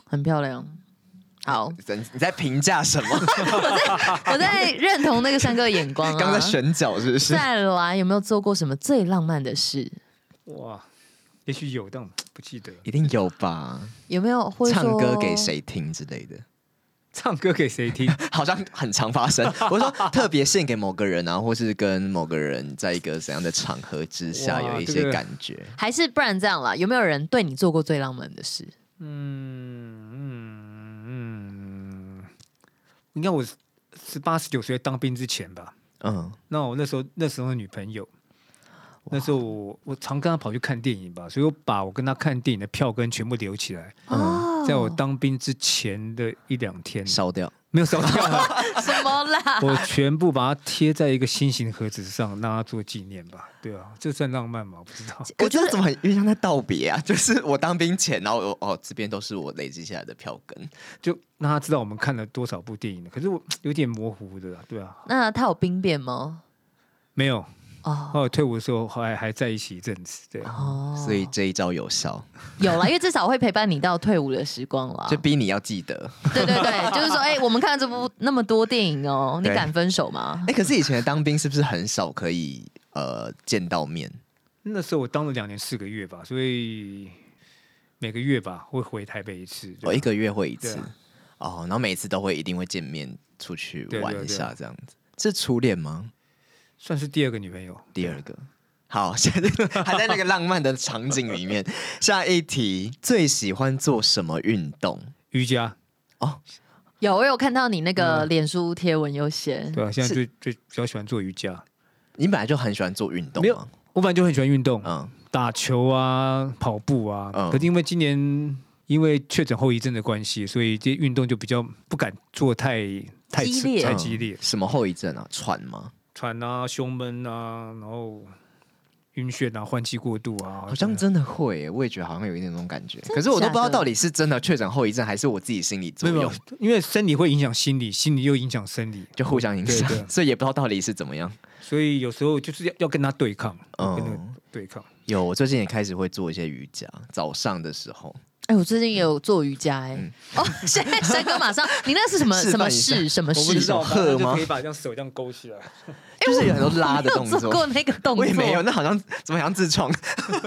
很漂亮。好，你在评价什么？我在我在认同那个三哥的眼光啊。刚在选角是不是？再来，有没有做过什么最浪漫的事？哇，也许有，但 不记得。一定有吧？有没有会唱歌给谁听之类的？唱歌给谁听？好像很常发生。我说特别献给某个人啊，或是跟某个人在一个怎样的场合之下有一些感觉，这个、还是不然这样啦？有没有人对你做过最浪漫的事？嗯嗯。应该我十八十九岁当兵之前吧，嗯，那我那时候那时候的女朋友，那时候我我常跟她跑去看电影吧，所以我把我跟她看电影的票根全部留起来，嗯，在我当兵之前的一两天。烧掉。没有烧掉，什么啦？我全部把它贴在一个心形盒子上，让它做纪念吧。对啊，这算浪漫吗？我不知道。我觉得怎么很因为像在道别啊？就是我当兵前，然后哦，这边都是我累积下来的票根，就让他知道我们看了多少部电影了。可是我有点模糊的，对啊。那他有兵变吗？没有。哦，后来退伍的时候还还在一起一阵子，对。哦，所以这一招有效，有了，因为至少会陪伴你到退伍的时光了，就逼你要记得，对对对，就是说，哎、欸，我们看了这部那么多电影哦，你敢分手吗？哎、欸，可是以前的当兵是不是很少可以呃见到面？那时候我当了两年四个月吧，所以每个月吧会回台北一次，我、哦、一个月会一次，啊、哦，然后每次都会一定会见面出去玩一下，这样子，是初恋吗？算是第二个女朋友，第二个。好，现 在还在那个浪漫的场景里面。下一题，最喜欢做什么运动？瑜伽。哦，有，我有看到你那个脸书贴文有写、嗯。对啊，现在最最比较喜欢做瑜伽。你本来就很喜欢做运动吗？没有，我本来就很喜欢运动，嗯，打球啊，跑步啊。嗯。可是因为今年因为确诊后遗症的关系，所以这些运动就比较不敢做太太激烈，太激烈。什么后遗症啊？喘吗？喘啊，胸闷啊，然后晕眩啊，换气过度啊，好像真的会，我也觉得好像有一点那种感觉。可是我都不知道到底是真的确诊后遗症，还是我自己心理作用。因为生理会影响心理，心理又影响生理，就互相影响，所以也不知道到底是怎么样。所以有时候就是要要跟他对抗，嗯，对抗。有，我最近也开始会做一些瑜伽，早上的时候。哎，我最近也有做瑜伽哎。哦，现在三哥马上，你那是什么什么式？什么式？鹤吗？可以把这样手这样勾起来，就是有很多拉的动作。做过那个动作，我也没有。那好像怎么好像自创？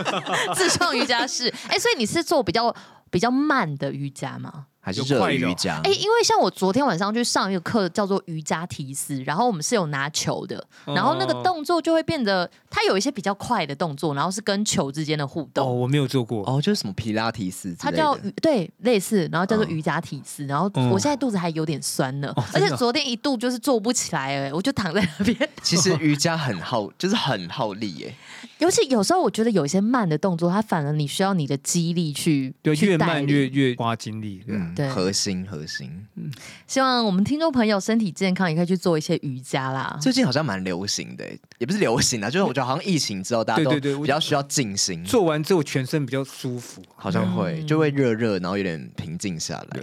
自创瑜伽室。哎，所以你是做比较比较慢的瑜伽吗？还是热瑜伽？哎、欸，因为像我昨天晚上去上一个课，叫做瑜伽提斯，然后我们是有拿球的，然后那个动作就会变得，它有一些比较快的动作，然后是跟球之间的互动。哦，我没有做过。哦，就是什么皮拉提斯，它叫对类似，然后叫做瑜伽提斯，然后我现在肚子还有点酸呢，哦、而且昨天一度就是坐不起来，哎，我就躺在那边。其实 瑜伽很耗，就是很耗力，哎，尤其有时候我觉得有一些慢的动作，它反而你需要你的肌力去，对，越慢越越花精力，嗯，对，核心。核心，嗯，希望我们听众朋友身体健康，也可以去做一些瑜伽啦。最近好像蛮流行的，也不是流行啊，就是我觉得好像疫情之后，大家都比较需要静心，做完之后全身比较舒服，好像会就会热热，然后有点平静下来。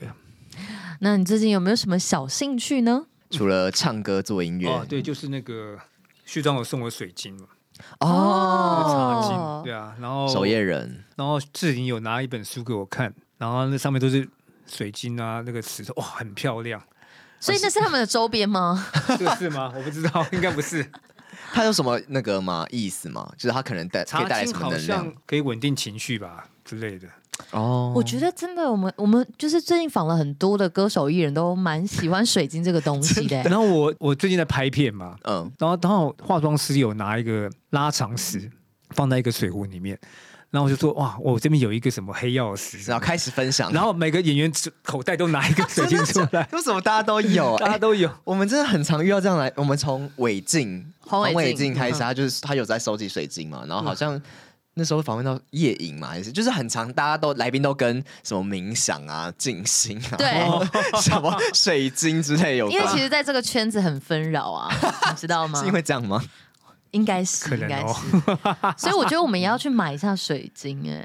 那你最近有没有什么小兴趣呢？除了唱歌做音乐，哦对，就是那个序章有送我水晶嘛，哦，茶晶，对啊，然后守夜人，然后志玲有拿一本书给我看，然后那上面都是。水晶啊，那个石头哇，很漂亮。所以那是他们的周边吗？这是吗？我不知道，应该不是。它有什么那个吗？意思吗？就是它可能带可以带来什么能量？可以稳定情绪吧之类的。哦，我觉得真的，我们我们就是最近访了很多的歌手艺人都蛮喜欢水晶这个东西的。然后我我最近在拍片嘛，嗯，然后然后化妆师有拿一个拉长石放在一个水壶里面。然后我就说哇，我这边有一个什么黑曜石，然后开始分享。然后每个演员口袋都拿一个水晶出来，为什么大家都有？大家都有。我们真的很常遇到这样来。我们从伟晋黄伟晋开始，他就是他有在收集水晶嘛。然后好像那时候访问到夜影嘛，还是就是很长，大家都来宾都跟什么冥想啊、静心啊，对，什么水晶之类有关。因为其实在这个圈子很纷扰啊，你知道吗？是因为这样吗？应该是，应该是，所以我觉得我们也要去买一下水晶哎。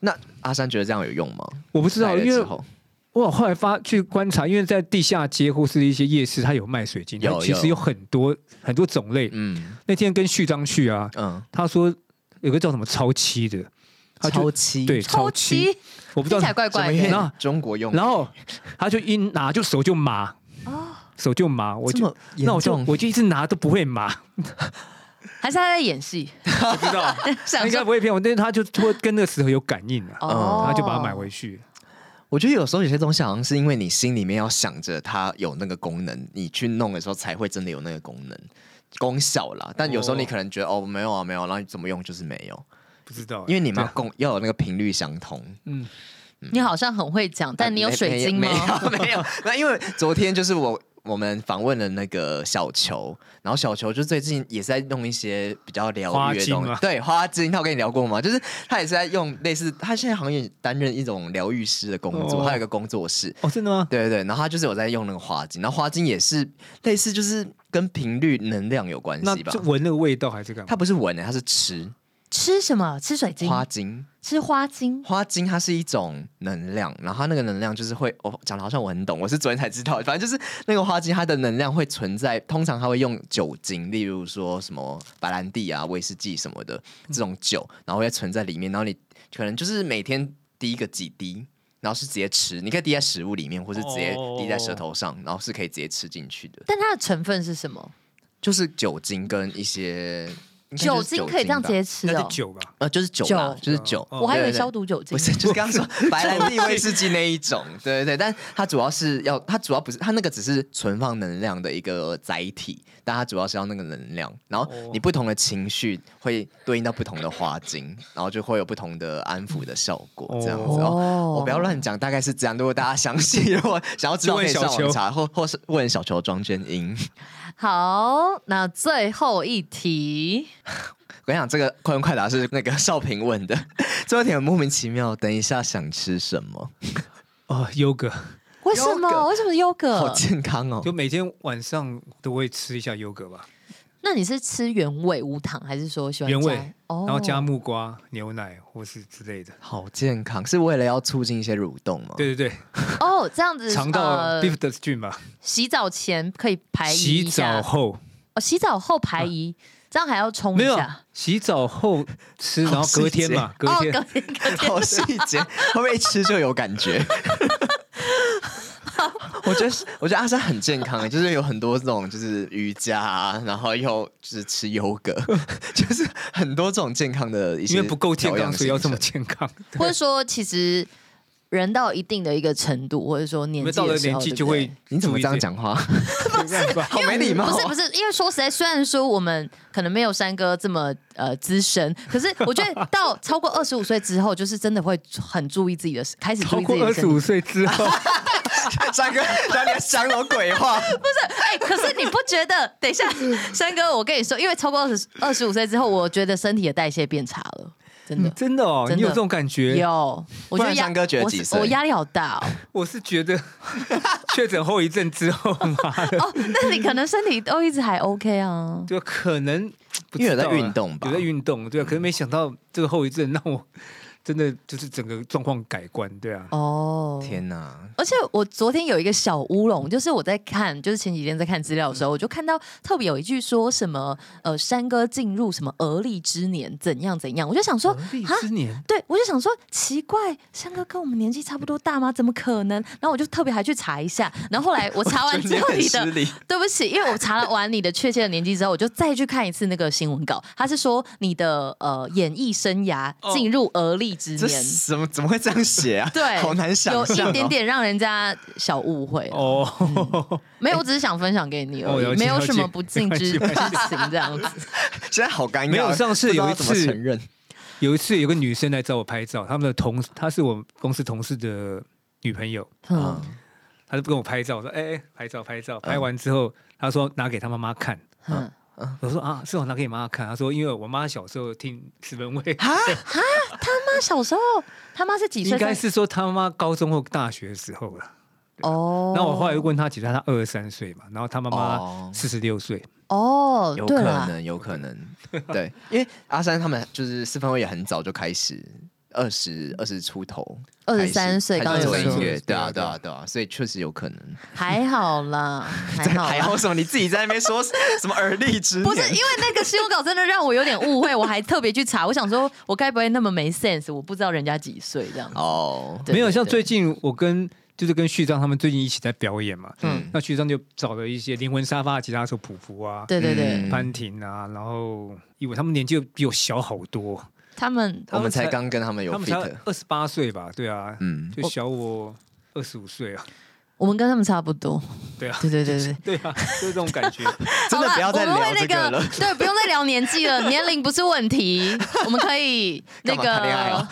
那阿山觉得这样有用吗？我不知道，因为我后来发去观察，因为在地下街或是一些夜市，它有卖水晶，有其实有很多很多种类。嗯，那天跟旭章去啊，嗯，他说有个叫什么超七的，超七对超七，我不知道，听起来怪怪的。然后中国用，然后他就一拿就手就麻，手就麻，我就那我就我就一直拿都不会麻。还是他在演戏？不知道，他应该不会骗我。但是他就会跟那个石头有感应啊，嗯，他就把它买回去。我觉得有时候有些东西好像是因为你心里面要想着它有那个功能，你去弄的时候才会真的有那个功能功效啦。但有时候你可能觉得哦，没有啊，没有，然后你怎么用就是没有，不知道。因为你们要共要有那个频率相同。嗯，你好像很会讲，但你有水晶吗？没有，没有。那因为昨天就是我。我们访问了那个小球，然后小球就最近也是在弄一些比较疗愈的东西，对花精，他有跟你聊过吗？就是他也是在用类似，他现在好像也担任一种疗愈师的工作，他有一个工作室。哦，真的吗？对对对，然后他就是有在用那个花精，然后花精也是类似，就是跟频率能量有关系吧？就闻那个味道还是干嘛？他不是闻的，他是吃。吃什么？吃水晶？花精？吃花精？花精它是一种能量，然后它那个能量就是会，我、哦、讲的好像我很懂，我是昨天才知道，反正就是那个花精，它的能量会存在，通常它会用酒精，例如说什么白兰地啊、威士忌什么的这种酒，然后会存在里面，然后你可能就是每天滴个几滴，然后是直接吃，你可以滴在食物里面，或是直接滴在舌头上，然后是可以直接吃进去的。但它的成分是什么？就是酒精跟一些。酒精可以这样直接吃哦，酒吧，呃，就是酒啦，就是酒。我还以为消毒酒精，不是，就是刚刚说 白兰地威士忌那一种，对对对。但它主要是要，它主要不是，它那个只是存放能量的一个载体，但它主要是要那个能量。然后你不同的情绪会对应到不同的花精，然后就会有不同的安抚的效果，这样子哦。我不要乱讲，大概是这样。如果大家详细，如果想要知道，可以上网查，或或是问小球庄鹃瑛。好，那最后一题，我跟你讲，这个快问快答是那个少平问的，最后一题很莫名其妙。等一下想吃什么？哦，优格。为什么？为什么优格？好健康哦，就每天晚上都会吃一下优格吧。那你是吃原味无糖，还是说喜欢原味？然后加木瓜、牛奶或是之类的，好健康，是为了要促进一些蠕动吗？对对对。哦，这样子 肠道菌吧。洗澡前可以排遗一下。洗澡后哦，洗澡后排遗，这样还要冲一下。没有，洗澡后吃，然后隔天嘛，隔天。隔天，隔天。好细节，会不会一吃就有感觉？我觉得，我觉得阿山很健康，就是有很多这种，就是瑜伽啊，然后又就是吃优格，就是很多这种健康的一些。因为不够健康，所以要这么健康。或者说，其实人到一定的一个程度，或者说年纪到了年纪就会，你怎么这样讲话？好没礼貌。不是不是，因为说实在，虽然说我们可能没有山哥这么呃资深，可是我觉得到超过二十五岁之后，就是真的会很注意自己的，开始注意自己的。超过二十五岁之后，山哥，那你讲什么鬼话？不是，哎、欸，可是你不觉得？等一下，三哥，我跟你说，因为超过二十二十五岁之后，我觉得身体的代谢变差了。真的，真的哦，你有这种感觉？有，我觉得三哥觉得几岁？我压力好大哦。我是觉得确诊后遗症之后嘛。哦，那你可能身体都一直还 OK 啊？就可能因为有在运动吧，有在运动，对啊。可是没想到这个后遗症让我。真的就是整个状况改观，对啊。哦，天哪！而且我昨天有一个小乌龙，就是我在看，就是前几天在看资料的时候，我就看到特别有一句说什么，呃，山哥进入什么而立之年，怎样怎样，我就想说，而立之年，对，我就想说，奇怪，山哥跟我们年纪差不多大吗？怎么可能？然后我就特别还去查一下，然后后来我查完之后，你的 对不起，因为我查了完你的确切的年纪之后，我就再去看一次那个新闻稿，他是说你的呃演艺生涯进入而立。这怎么怎么会这样写啊？对，好难想象，有一点点让人家小误会哦、嗯。没有，我只是想分享给你而已，哦、没有什么不敬之之情这样子。现在好尴尬。没有，上次有一次承认，有一次有个女生来找我拍照，他们的同她是我公司同事的女朋友，嗯，她就跟我拍照，我说哎哎，拍照拍照，拍完之后，她说拿给她妈妈看，嗯。嗯我说啊，是我拿给你妈妈看。他说，因为我妈小时候听四分卫。啊啊！他妈小时候，他妈是几岁？应该是说他妈高中或大学的时候了。哦。然后我后来又问他几岁，他二十三岁嘛。然后他妈妈四十六岁。哦，有可能，有可能。对，因为阿三他们就是四分卫也很早就开始。二十二十出头，二十三岁刚做音乐，对啊对啊对啊，所以确实有可能。还好啦，还好，还好什么？你自己在那边说什么而立之年？不是，因为那个新闻稿真的让我有点误会，我还特别去查，我想说，我该不会那么没 sense？我不知道人家几岁这样。哦，没有，像最近我跟就是跟旭章他们最近一起在表演嘛，嗯，那旭章就找了一些灵魂沙发的吉他手普普啊，对对对，潘婷啊，然后因为他们年纪比我小好多。他们我们才刚跟他们有 fit，二十八岁吧？对啊，嗯，就小我二十五岁啊。我们跟他们差不多。对啊，对对对对 对啊，就是这种感觉。真的不要再聊这个了。对，不用再聊年纪了，年龄不是问题，我们可以那个。谈恋爱哦。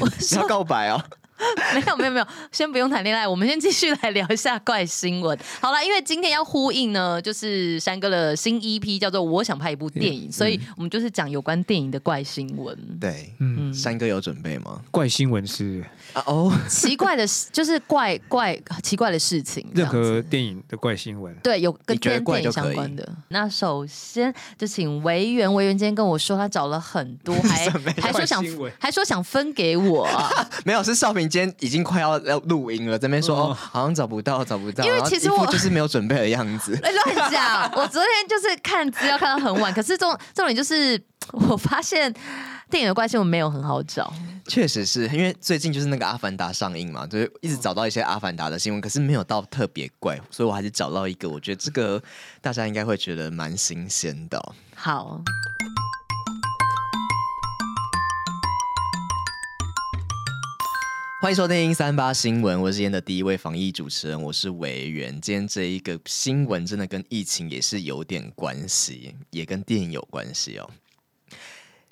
我要告白哦。没有没有没有，先不用谈恋爱，我们先继续来聊一下怪新闻。好了，因为今天要呼应呢，就是山哥的新 EP 叫做《我想拍一部电影》，嗯，所以我们就是讲有关电影的怪新闻。对，嗯，山哥有准备吗？怪新闻是啊哦，奇怪的事就是怪怪奇怪的事情，任何电影的怪新闻，对，有跟电影相关的。那首先就请维园，维园今天跟我说他找了很多，还还说想还说想分给我，啊，没有是少平。今天已经快要要录音了，这边说、哦、好像找不到，找不到，因为其实我就是没有准备的样子。乱讲！我昨天就是看资料看到很晚，可是重重点就是我发现电影的关系我没有很好找。确实是因为最近就是那个《阿凡达》上映嘛，就是一直找到一些《阿凡达》的新闻，可是没有到特别怪，所以我还是找到一个，我觉得这个大家应该会觉得蛮新鲜的。好。欢迎收听三八新闻，我是今天的第一位防疫主持人，我是韦源。今天这一个新闻真的跟疫情也是有点关系，也跟电影有关系哦。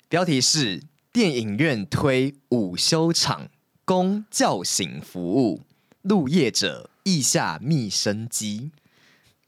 标题是：电影院推午休场供叫醒服务，路业者意下觅生机。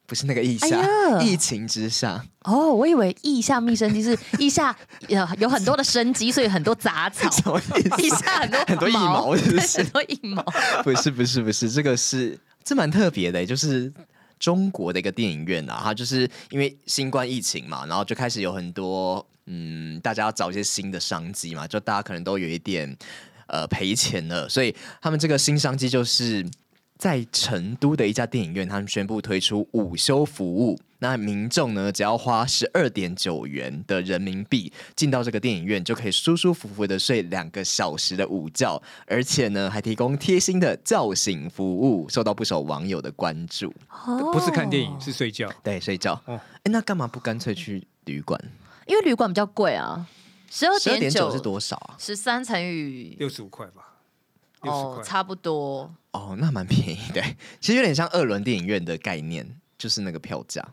不是那个腋下，哎，疫情之下。哦，我以为腋下觅生机是 腋下有有很多的生机，所以很多杂草。什么意思？腋下很多很多腋毛，是不是？很多腋毛。不是不是不是，这个是这蛮特别的，就是中国的一个电影院啊，它就是因为新冠疫情嘛，然后就开始有很多嗯，大家要找一些新的商机嘛，就大家可能都有一点呃赔钱了，所以他们这个新商机就是。在成都的一家电影院，他们宣布推出午休服务。那民众呢，只要花十二点九元的人民币进到这个电影院，就可以舒舒服服的睡两个小时的午觉，而且呢，还提供贴心的叫醒服务，受到不少网友的关注。哦，不是看电影，是睡觉。对，睡觉。哦，哎，那干嘛不干脆去旅馆？因为旅馆比较贵啊。十二点九是多少啊？十三乘以六十五块吧。六十块，差不多。哦，那蛮便宜的，其实有点像二轮电影院的概念，就是那个票价。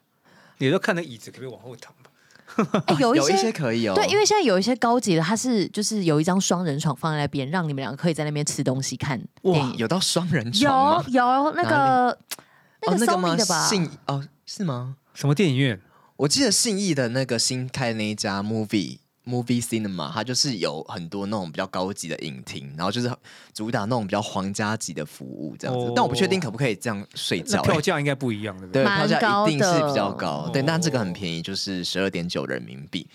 你都看那椅子可不可以往后躺吧？欸、有一 些，有一些可以哦，对，因为现在有一些高级的，它是就是有一张双人床放在那边，让你们两个可以在那边吃东西看电影。哇，有到双人床有有那个 那个的吧？哦，信哦是吗？什么电影院？我记得信义的那个新开那一家 Movie。Movie Cinema，它就是有很多那种比较高级的影厅，然后就是主打那种比较皇家级的服务这样子。哦、但我不确定可不可以这样睡觉。票价应该不一样，对不对？对，票价一定是比较高。对，但这个很便宜，就是十二点九人民币。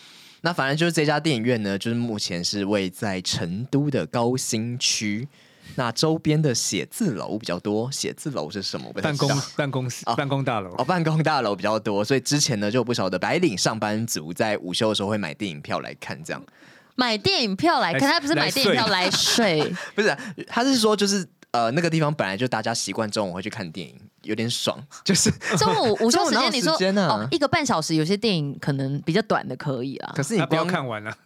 那反正就是这家电影院呢，就是目前是位在成都的高新区。那周边的写字楼比较多，写字楼是什么？办公办公室、哦、办公大楼。哦，办公大楼比较多，所以之前呢就有不少的白领上班族在午休的时候会买电影票来看，这样。买电影票来看，他不是买电影票来睡，不是、啊，他是说就是呃那个地方本来就大家习惯中午会去看电影，有点爽，就是中午午休时间，你说哦一个半小时，有些电影可能比较短的可以啊，可是你不要看完了，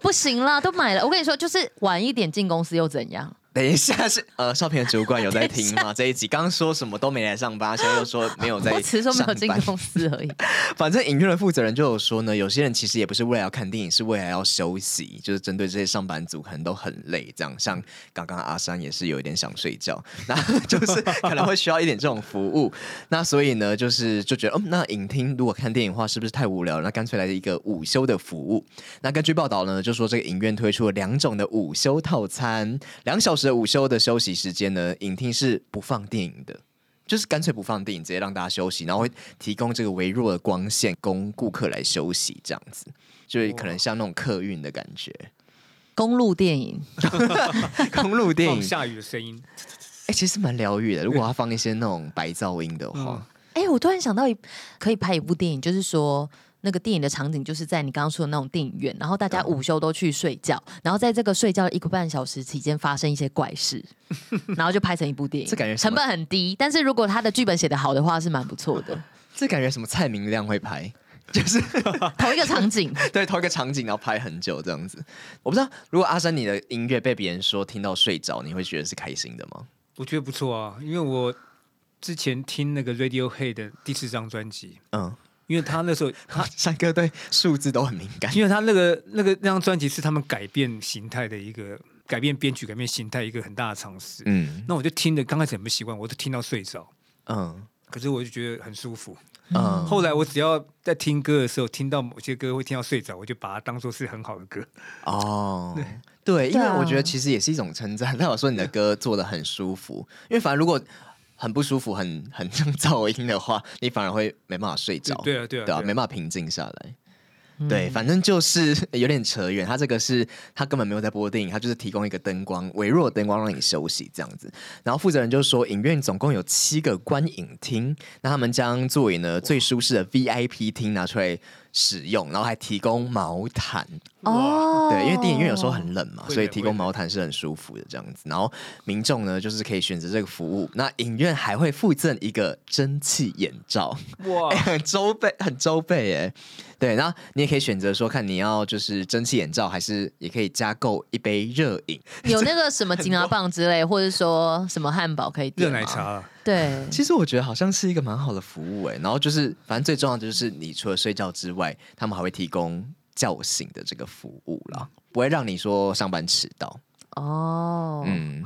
不行啦，都买了，我跟你说，就是晚一点进公司又怎样？等一下是呃，少平的主管有在听吗？这一集刚刚说什么都没来上班，现在又说没有在 只是说没有进公司而已。反正影院的负责人就有说呢，有些人其实也不是为了要看电影，是为了要休息，就是针对这些上班族可能都很累，这样。像刚刚阿山也是有一点想睡觉，那就是可能会需要一点这种服务。那所以呢，就是就觉得，嗯，那影厅如果看电影的话，是不是太无聊了？那干脆来一个午休的服务。那根据报道呢，就说这个影院推出了两种的午休套餐，两小时。午休的休息时间呢，影厅是不放电影的，就是干脆不放电影，直接让大家休息，然后会提供这个微弱的光线供顾客来休息，这样子，就可能像那种客运的感觉。公路电影 公路电影，下雨的声音，哎、欸，其实蛮疗愈的。如果要放一些那种白噪音的话，哎、嗯欸，我突然想到一可以拍一部电影，就是说。那个电影的场景就是在你刚刚说的那种电影院，然后大家午休都去睡觉，然后在这个睡觉一个半小时期间发生一些怪事，然后就拍成一部电影。这感觉成本很低，但是如果他的剧本写得好的话，是蛮不错的。这感觉什么蔡明亮会拍，就是 同一个场景，对，同一个场景，然后拍很久这样子。我不知道，如果阿山你的音乐被别人说听到睡着，你会觉得是开心的吗？我觉得不错啊，因为我之前听那个 Radiohead 的第四张专辑，嗯。因为他那时候，他 三哥对数字都很敏感。因为他那个那个那张专辑是他们改变形态的一个改变编曲、改变形态一个很大的尝试。嗯，那我就听的刚开始很不习惯，我都听到睡着。嗯，可是我就觉得很舒服。嗯，后来我只要在听歌的时候听到某些歌会听到睡着，我就把它当做是很好的歌。哦，对，对，因为我觉得其实也是一种称赞。但我说你的歌做的很舒服，因为反正如果。很不舒服，很 很像噪音的话，你反而会没办法睡着。对啊，对啊，对啊，没办法平静下来。嗯、对，反正就是 有点扯远。他这个是他根本没有在播电影，他就是提供一个灯光，微弱的灯光让你休息这样子。然后负责人就说，影院总共有七个观影厅，那他们将座椅呢最舒适的 VIP 厅拿出来使用，然后还提供毛毯。哦，对，因为电影院有时候很冷嘛，所以提供毛毯是很舒服的这样子。然后民众呢，就是可以选择这个服务。那影院还会附赠一个蒸汽眼罩，哇，欸、很周备，很周备哎。对，然后你也可以选择说，看你要就是蒸汽眼罩，还是也可以加购一杯热饮，有那个什么 金牙棒之类，或者说什么汉堡可以点热奶茶。对，其实我觉得好像是一个蛮好的服务哎。然后就是，反正最重要的就是，你除了睡觉之外，他们还会提供。叫醒的这个服务啦，不会让你说上班迟到哦。嗯。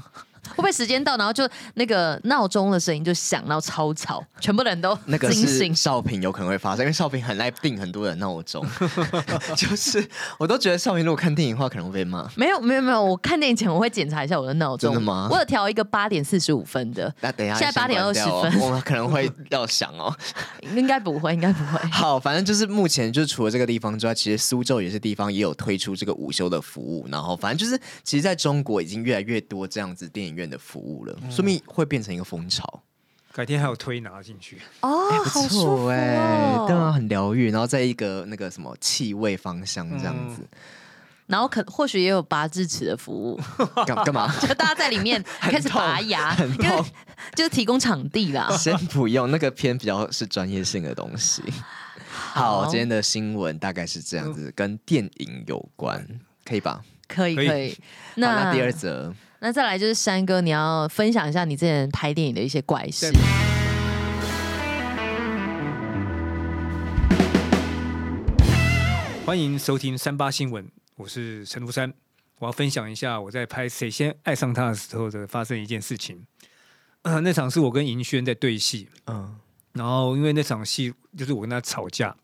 会不会时间到，然后就那个闹钟的声音就响，然后超吵，全部人都那个是少平有可能会发生，因为少平很爱定很多的闹钟，就是我都觉得少平如果看电影的话可能会被骂。没有没有没有，我看电影前我会检查一下我的闹钟。真的吗？我有调一个八点四十五分的。那等一下，现在八点二十分，我们可能会要响哦。应该不会，应该不会。好，反正就是目前就是除了这个地方之外，其实苏州有些地方也有推出这个午休的服务，然后反正就是其实在中国已经越来越多这样子电影院的服务了。说明会变成一个风潮，改天还有推拿进去哦，欸、不错哎、哦，对啊，很疗愈。然后在一个那个什么气味芳香这样子，嗯、然后可或许也有拔智齿的服务，干干嘛？就大家在里面 开始拔牙，因为，就是提供场地啦。先不用，那个偏比较是专业性的东西。好，好，今天的新闻大概是这样子，跟电影有关，可以吧？可以可以。那那第二则。那再来就是山哥，你要分享一下你之前拍电影的一些怪事。欢迎收听三八新闻，我是陈如山。我要分享一下我在拍《谁先爱上他》的时候的发生一件事情。呃，那场是我跟银轩在对戏，嗯，然后因为那场戏就是我跟他吵架，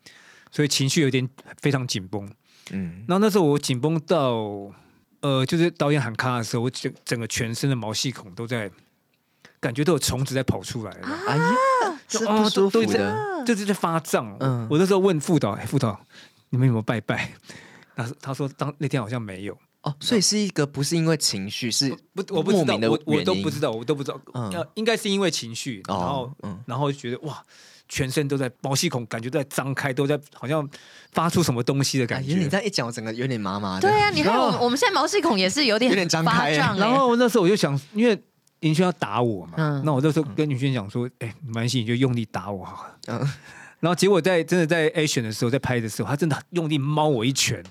所以情绪有点非常紧绷，嗯，然后那时候我紧绷到，呃，就是导演喊卡的时候，我整整个全身的毛细孔都在，感觉都有虫子在跑出来了，哎呀，是不舒服的，哦、就是在发胀。嗯，我那时候问副导，哎，副导。你们有没有拜拜？他说：“他说当那天好像没有哦，所以是一个不是因为情绪，是不我不知道，我我都不知道，我都不知道，嗯，应该是因为情绪，然后嗯，然后就觉得哇，全身都在毛细孔，感觉都在张开，都在好像发出什么东西的感觉。你这样一讲，我整个有点麻麻的。对呀，你看我我们现在毛细孔也是有点有点张开。然后那时候我就想，因为银轩要打我嘛，那我那时候跟银轩讲说，哎，没关系，你就用力打我好了。嗯。然后结果在真的在 action 的时候，在拍的时候，他真的用力猫我一拳。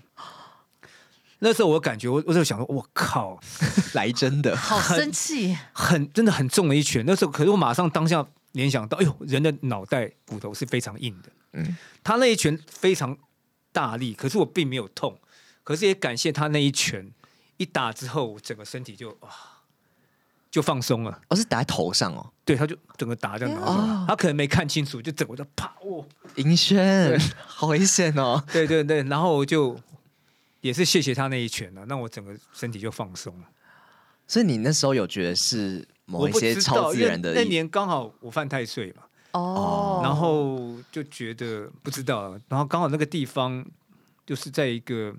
那时候我感觉，我我就想说，我靠，来真的，好生气，很真的很重的一拳。那时候，可是我马上当下联想到，哎呦，人的脑袋骨头是非常硬的，嗯，他那一拳非常大力，可是我并没有痛，可是也感谢他那一拳一打之后，我整个身体就哇。就放松了，而、哦、是打在头上哦。对，他就整个打在脑上，哦、他可能没看清楚，就整个就啪哦。银轩，好危险哦。对对对，然后就也是谢谢他那一拳了，那我整个身体就放松了。所以你那时候有觉得是某一些超自然的？那年刚好我犯太岁嘛。哦。然后就觉得不知道，然后刚好那个地方就是在一个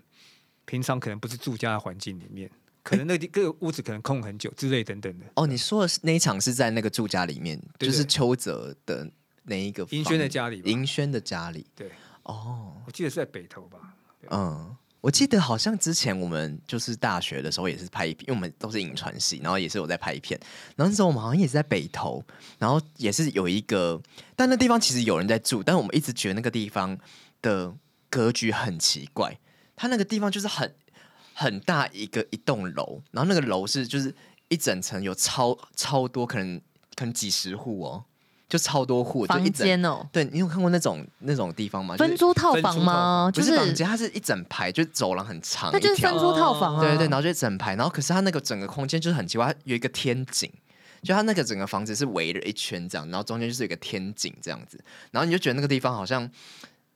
平常可能不是住家的环境里面。可能那个个屋子可能空很久之类等等的。哦，你说的是那一场是在那个住家里面，对对就是邱泽的那一个银轩的家里。银轩的家里。对。哦，我记得是在北投吧。嗯，我记得好像之前我们就是大学的时候也是拍一片，因为我们都是影传系，然后也是有在拍一片。然后那时候我们好像也是在北投，然后也是有一个，但那地方其实有人在住，但我们一直觉得那个地方的格局很奇怪，它那个地方就是很。很大一个一栋楼，然后那个楼是就是一整层有超超多，可能可能几十户哦，就超多户房间哦。对，你有看过那种那种地方吗？分租套房吗？不是房间，它是一整排，就走廊很长，那就是分租套房啊。对对，然后就一整排，然后可是它那个整个空间就是很奇怪，它有一个天井，就它那个整个房子是围了一圈这样，然后中间就是有一个天井这样子，然后你就觉得那个地方好像。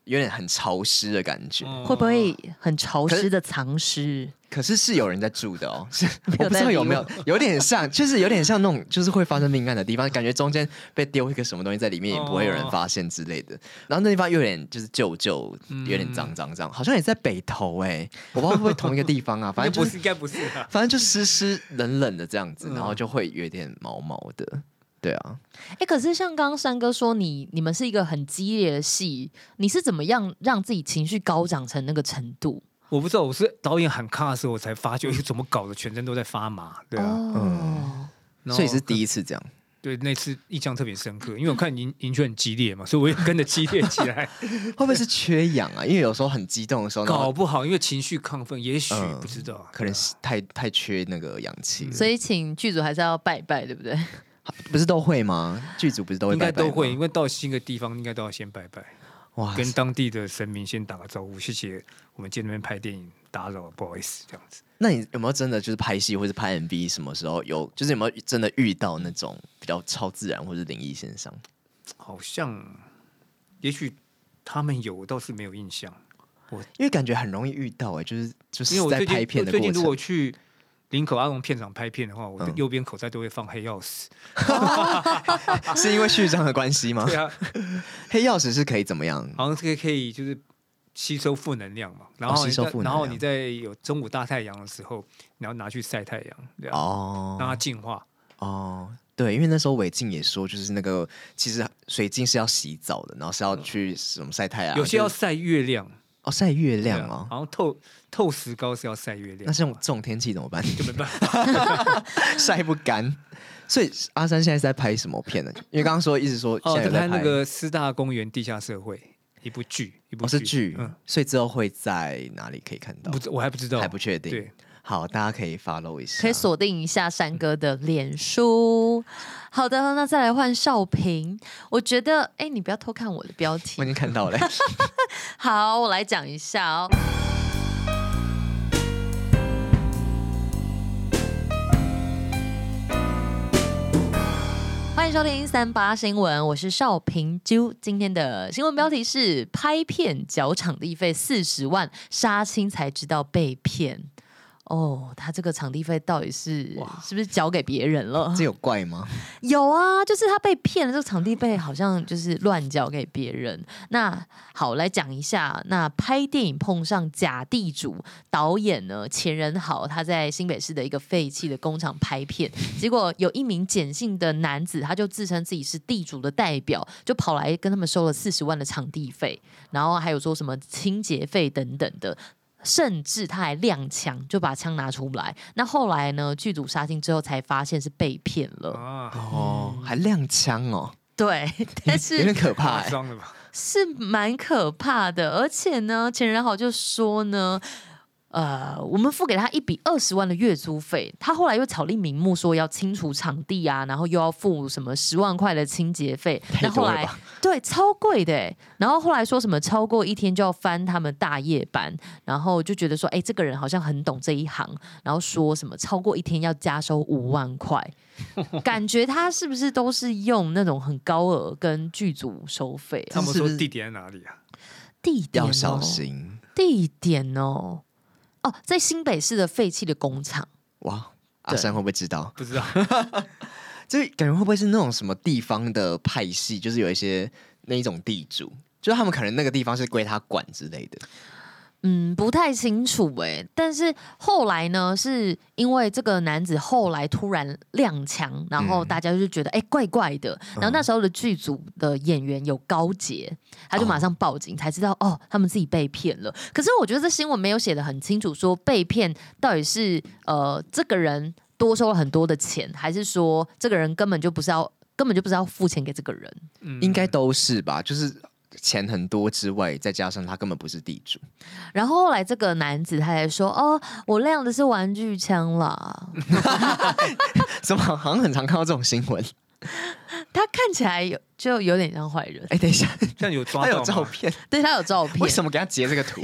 有点很潮湿的感觉，会不会很潮湿的藏尸？可是是有人在住的哦，是我不知道有没有，有点像，就是有点像那种，就是会发生命案的地方，感觉中间被丢一个什么东西在里面，也不会有人发现之类的。然后那地方有点就是旧旧，有点脏脏脏，好像也在北投哎，我不知道会不会同一个地方啊，反正不是，应该不是，反正就湿湿冷冷的这样子，然后就会有点毛毛的。对啊，哎、欸，可是像刚刚山哥说你，你你们是一个很激烈的戏，你是怎么样让自己情绪高涨成那个程度？我不知道，我是导演喊卡的时候，我才发觉怎么搞的，全身都在发麻。对啊，哦、嗯，所以是第一次这样。对，那次印象特别深刻，因为我看银银轩很激烈嘛，所以我也跟着激烈起来。会不会是缺氧啊？因为有时候很激动的时候，搞不好因为情绪亢奋，也许、嗯、不知道，可能是太太缺那个氧气。所以请剧组还是要拜拜，对不对？不是都会吗？剧组不是都会拜拜吗？应该都会，因为到新的地方应该都要先拜拜，哇，跟当地的神明先打个招呼，谢谢我们今天拍电影打扰，不好意思这样子。那你有没有真的就是拍戏或者拍 MV 什么时候有？就是有没有真的遇到那种比较超自然或者灵异现象？好像，也许他们有，我倒是没有印象。我因为感觉很容易遇到哎、欸，就是就是在拍片的过程，最近如果去。林口阿龙片场拍片的话，我的右边口袋都会放黑钥匙，嗯、是因为序章的关系吗？对啊，黑钥匙是可以怎么样？好像是可以就是吸收负能量嘛。然后、哦、吸收负能量，然后你在有中午大太阳的时候，你要拿去晒太阳，对哦，让它净化。哦，对，因为那时候韦静也说，就是那个其实水晶是要洗澡的，然后是要去什么晒太阳，有些要晒月亮。哦，晒月亮哦，好像透透石膏是要晒月亮。那这种这种天气怎么办？就没办法，晒不干。所以阿三现在是在拍什么片呢？因为刚刚说一直说哦在在拍那个师大公园地下社会一部剧，一部是剧。嗯，所以之后会在哪里可以看到？不，我还不知道，还不确定。对，好，大家可以 follow 一下，可以锁定一下山哥的脸书。好的，那再来换少平。我觉得，哎、欸，你不要偷看我的标题，我已经看到了。好，我来讲一下哦。欢迎收听三八新闻，我是少平啾。今天的新闻标题是：拍片缴场地费四十万，杀青才知道被骗。哦，他这个场地费到底是是不是交给别人了？这有怪吗？有啊，就是他被骗了，这个场地费好像就是乱交给别人。那好，来讲一下，那拍电影碰上假地主，导演呢，钱人豪，他在新北市的一个废弃的工厂拍片，结果有一名简姓的男子，他就自称自己是地主的代表，就跑来跟他们收了四十万的场地费，然后还有说什么清洁费等等的。甚至他还亮枪，就把枪拿出来。那后来呢？剧组杀青之后才发现是被骗了。哦，还亮枪哦？对，但是有点可怕，是蛮可怕的。而且呢，钱仁豪就说呢。呃，我们付给他一笔二十万的月租费，他后来又巧立名目说要清除场地啊，然后又要付什么十万块的清洁费，那后来对超贵的，然后后来说什么超过一天就要翻他们大夜班，然后就觉得说，哎，这个人好像很懂这一行，然后说什么超过一天要加收五万块，感觉他是不是都是用那种很高额跟剧组收费？他们说地点在哪里啊？地点、哦、要小心，地点哦。哦，在新北市的废弃的工厂。哇，阿山会不会知道？不知道，这感觉会不会是那种什么地方的派系？就是有一些那一种地主，就是他们可能那个地方是归他管之类的。嗯，不太清楚哎，但是后来呢，是因为这个男子后来突然踉跄，然后大家就觉得哎、嗯、怪怪的，然后那时候的剧组的演员有高洁，他就马上报警，才知道哦，他们自己被骗了。可是我觉得这新闻没有写的很清楚，说被骗到底是呃这个人多收了很多的钱，还是说这个人根本就不是要根本就不是要付钱给这个人？嗯，应该都是吧，就是。钱很多之外，再加上他根本不是地主。然后后来这个男子他还说：“哦，我亮的是玩具枪啦。”怎么好像很常看到这种新闻？他看起来有就有点像坏人。哎，等一下，这样有抓到他有照片？对，他有照片。为什么给他截这个图？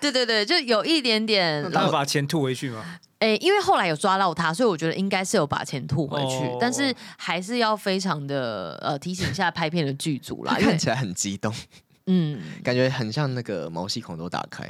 对对对，就有一点点。他把钱吐回去吗？哎，因为后来有抓到他，所以我觉得应该是有把钱吐回去，哦、但是还是要非常的呃提醒一下拍片的剧组啦，看起来很激动，嗯，感觉很像那个毛细孔都打开，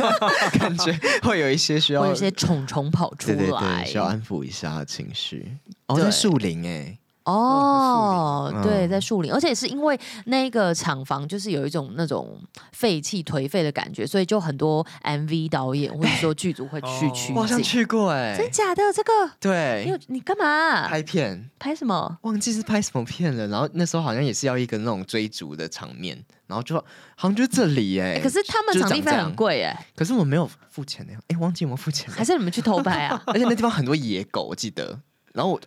感觉会有一些需要，会有一些虫虫跑出来，对对对，需要安抚一下情绪。哦，在树林哎。哦，哦对，在树林，而且是因为那个厂房就是有一种那种废弃颓废的感觉，所以就很多 MV 导演或者说剧组会去取景。我好像去过哎，真假的？这个对，你你干嘛？拍片？拍什么？忘记是拍什么片了。然后那时候好像也是要一个那种追逐的场面，然后就好像就这里哎、欸，可是他们场地费很贵哎，可是我没有付钱的呀，哎，忘记有没有付钱？还是你们去偷拍啊？而且那地方很多野狗，我记得，然后我。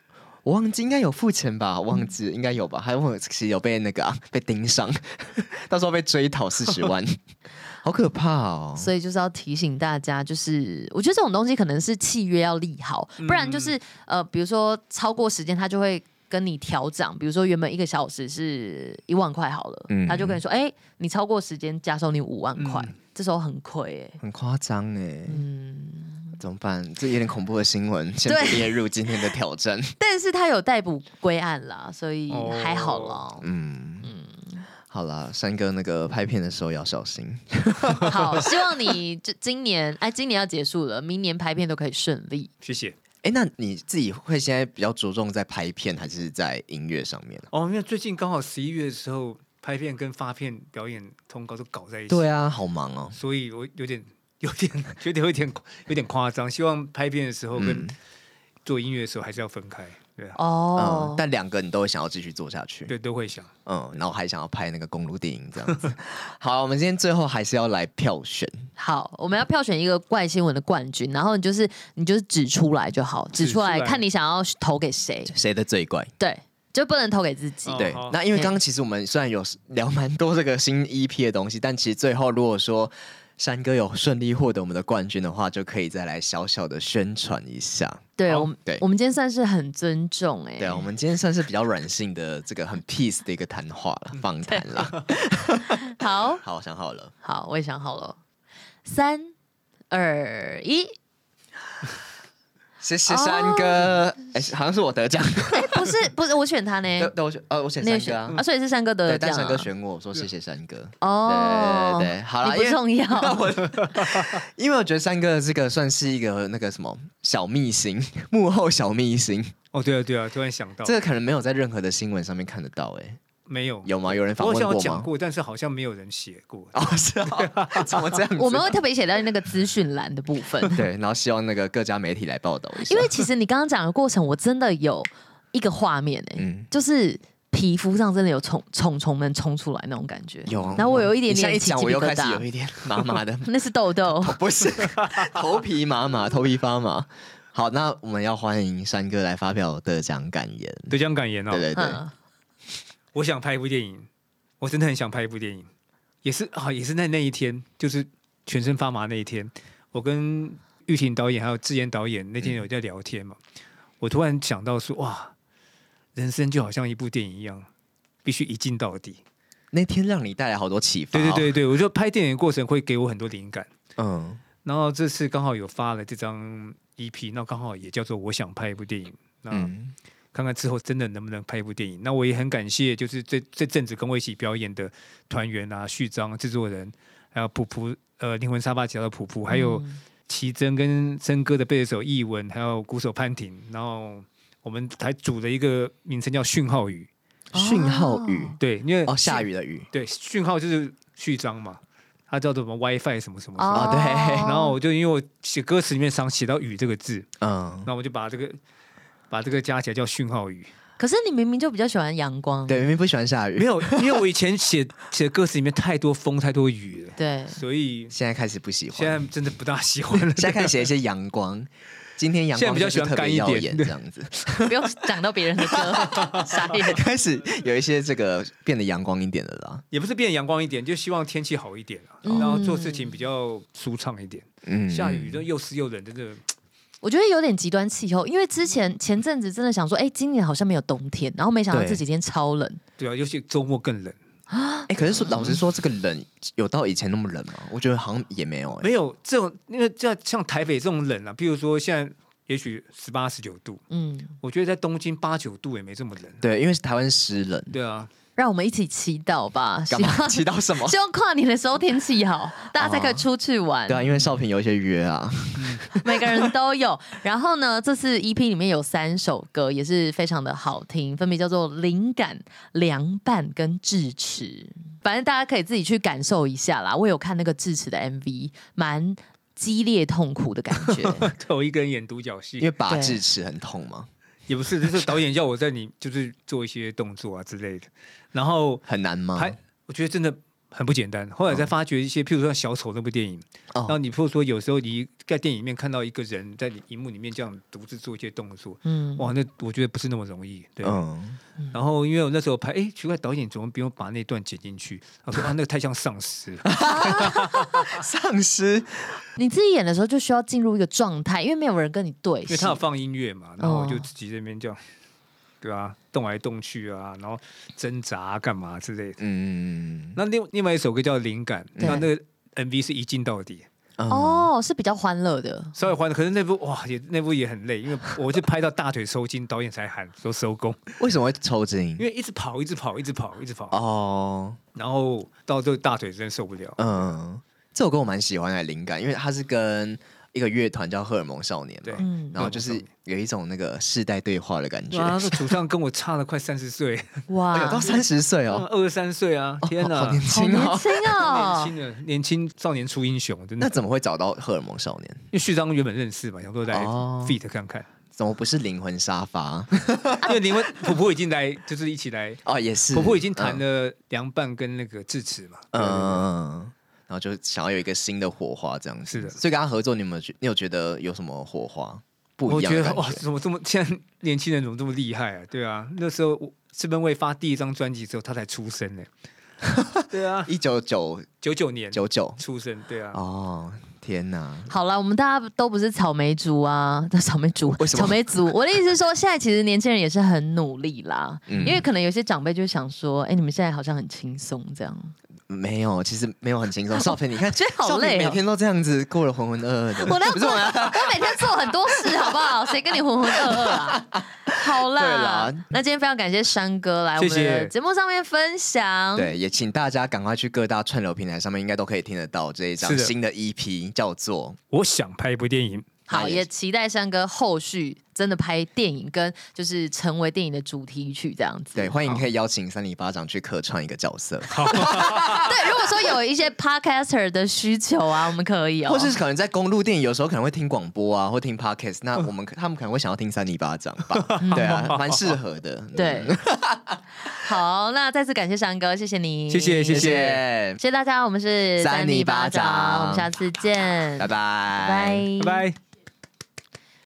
我忘记应该有付钱吧，忘记应该有吧，还有我其实有被那个、啊、被盯上，到时候被追讨四十万，好可怕哦！所以就是要提醒大家，就是我觉得这种东西可能是契约要立好，不然就是呃，比如说超过时间，他就会跟你调涨，比如说原本一个小时是一万块好了，嗯、他就跟你说，哎、欸，你超过时间加收你五万块，嗯、这时候很亏哎，很夸张哎，嗯。怎么办？这有点恐怖的新闻，先列入今天的挑战。但是他有逮捕归案啦，所以还好啦。嗯嗯，好啦，山哥那个拍片的时候要小心。好，希望你这今年哎，今年要结束了，明年拍片都可以顺利。谢谢。哎，那你自己会现在比较着重在拍片，还是在音乐上面？哦，因为最近刚好十一月的时候，拍片跟发片表演通告都搞在一起。对啊，好忙哦。所以我有点。有点 觉得有点有点夸张，希望拍片的时候跟做音乐的时候还是要分开，对啊。哦、嗯，但两个你都会想要继续做下去，对，都会想。嗯，然后还想要拍那个公路电影这样子。好，我们今天最后还是要来票选。好，我们要票选一个怪新闻的冠军，然后你就是你就是指出来就好，指出来看你想要投给谁，谁的最怪？对，就不能投给自己。哦、对，那因为刚刚其实我们虽然有聊蛮多这个新 EP 的东西，但其实最后如果说。山哥有顺利获得我们的冠军的话，就可以再来小小的宣传一下。对，我们对。我们今天算是很尊重哎、对啊，我们今天算是比较软性的这个很 peace 的一个谈话了，访谈了。好。好，我想好了，好，我也想好了，三二一，谢谢三哥。哎、好像是我得奖，哎、不是 不是，我选他呢对，我选呃，我选你也选山哥啊。啊，所以是三哥得对，的奖、啊。但山哥选我，我说谢谢山哥。哦，对对对，好了，不重要。因为我觉得三哥的这个算是一个那个什么小秘辛，幕后小秘辛，哦，对啊，对啊，突然想到，这个可能没有在任何的新闻上面看得到、欸，哎，没有，有吗？有人访我好像有问过吗？讲过，但是好像没有人写过。哦，是啊，怎么这样子？我们会特别写在那个资讯栏的部分，对，然后希望那个各家媒体来报道一下，因为其实你刚刚讲的过程，我真的有一个画面哎、嗯，就是皮肤上真的有虫虫虫们冲出来那种感觉。有啊，然后我有一点你现在一讲，点起鸡皮疙我又开始有，一点麻麻的，那是痘痘。不是头皮麻麻，头皮发麻。好，那我们要欢迎山哥来发表得奖感言。得奖感言哦，对对对，嗯，我想拍一部电影，我真的很想拍一部电影，也是啊，也是在那一天，就是全身发麻那一天，我跟玉婷导演还有志妍导演那天有在聊天嘛，我突然想到说，哇，人生就好像一部电影一样，必须一镜到底。那天让你带来好多启发、哦。对对对对，我觉得拍电影的过程会给我很多灵感。嗯，然后这次刚好有发了这张 EP，那刚好也叫做我想拍一部电影。那、嗯看看之后真的能不能拍一部电影。那我也很感谢，就是这这阵子跟我一起表演的团员啊，序章制作人，还有普普呃灵魂沙发起的普普，还有奇珍跟森哥的贝斯手艺文，还有鼓手潘婷，然后我们还组了一个名称叫讯号雨。讯号雨对，因为哦，下雨的雨。对讯号就是序章嘛，它叫做什么 WiFi 什么什么什么。哦对然后我就因为我写歌词里面常写到雨这个字，嗯，那我就把这个把这个加起来叫讯号雨。可是你明明就比较喜欢阳光，对，明明不喜欢下雨，没有，因为我以前写写歌词里面太多风太多雨了，对，所以现在开始不喜欢。现在真的不大喜欢了。现在开始写一些阳光。今天阳光比较喜欢干一点这样子，不用讲到别人的歌，傻眼。开始有一些这个变得阳光一点的啦。也不是变阳光一点，就希望天气好一点啊，嗯然后做事情比较舒畅一点。嗯，下雨就又湿又冷，真的我觉得有点极端气候，因为之前前阵子真的想说，哎，今年好像没有冬天，然后没想到对这几天超冷。对啊，尤其周末更冷。哎，可是说老实说，这个冷有到以前那么冷吗？我觉得好像也没有。哎，没有这种，因为像像台北这种冷啊，譬如说现在也许十八十九度，嗯，我觉得在东京八九度也没这么冷。对，因为是台湾湿冷。对啊，让我们一起祈祷吧，希干嘛望祈祷什么？希望跨年的时候天气好，大家才可以出去玩。对啊，因为少平有一些约啊。每个人都有。然后呢，这次 EP 里面有三首歌，也是非常的好听，分别叫做《灵感》、《凉拌》跟《智齿》。反正大家可以自己去感受一下啦。我有看那个《智齿》的 MV，蛮激烈痛苦的感觉。头一个人演独角戏因，为拔智齿很痛嘛，也不是，就是导演叫我在你就是做一些动作啊之类的，然后很难吗？还我觉得真的很不简单。后来才发觉一些，譬如说像小丑那部电影，哦然后你譬如说有时候你在电影里面看到一个人在你荧幕里面这样独自做一些动作，嗯，哇，那我觉得不是那么容易。对，嗯，然后因为我那时候拍，哎，奇怪，导演怎么不用把那段剪进去？他说啊，那个太像丧尸了。丧尸你自己演的时候就需要进入一个状态，因为没有人跟你对戏因为他有放音乐嘛，然后我就哦自己在那边这样，对啊，动来动去啊，然后挣扎啊干嘛之类的。嗯，那另另外一首歌叫《灵感》，对那那个 MV 是一镜到底，哦，哦，是比较欢乐的。稍微欢乐，可是那部哇也那部也很累，因为我是拍到大腿抽筋，导演才喊说收工，为什么会抽筋因？为一直跑，一直跑，一直跑，一直跑，哦，然后到这个大腿真受不了。嗯，这首歌我蛮喜欢的，灵感，因为它是跟一个乐团叫荷尔蒙少年对嘛，嗯，然后就是有一种那个世代对话的感觉。哇，那主唱跟我差了快三十岁，哇，到三十岁哦，二十三岁啊！天哪，好年好轻哦。年轻年哦。轻的年轻少年出英雄，真的。那怎么会找到荷尔蒙少年？因为序章原本认识嘛，想说来哦 feat 看看，怎么不是灵魂沙发？因为灵魂婆婆已经来，就是一起来，哦，也是，婆婆已经谈嗯了凉拌跟那个智齿嘛，嗯，然后就想要有一个新的火花，这样子。是的所以跟他合作，你有没有觉你有觉得有什么火花不我一样觉得哇？怎么这么现在年轻人怎么这么厉害啊？对啊，那时候我赤奔卫发第一张专辑之后，他才出生呢。对啊，一九九九九年九九出生，对啊。哦，天哪！好了，我们大家都不是草莓族啊，草莓族，为什么草莓族？我的意思是说，现在其实年轻人也是很努力啦，嗯因为可能有些长辈就想说，哎，你们现在好像很轻松这样。没有，其实没有很轻松。少平，你看，觉得好累哦每天都这样子过了浑浑噩噩的。我那不是我我每天做很多事，好不好？谁跟你浑浑噩噩啊？好啦，对啦那今天非常感谢山哥来我们的节目上面分享。对，也请大家赶快去各大串流平台上面，应该都可以听得到这一张新的 EP，叫做我想拍一部电影，好，也也期待山哥后续真的拍电影，跟就是成为电影的主题曲这样子。对，欢迎可以邀请三里巴掌去客串一个角色，对，如果说有一些 podcaster 的需求啊，我们可以哦，或是可能在公路电影，有时候可能会听广播啊，或听 podcast，那我们他们可能会想要听三里巴掌吧？对啊，蛮适合的。对。好，那再次感谢山哥，谢谢你，谢谢谢谢。谢，谢。谢大家，我们是三里巴掌。我们下次见，拜拜，拜拜，拜拜。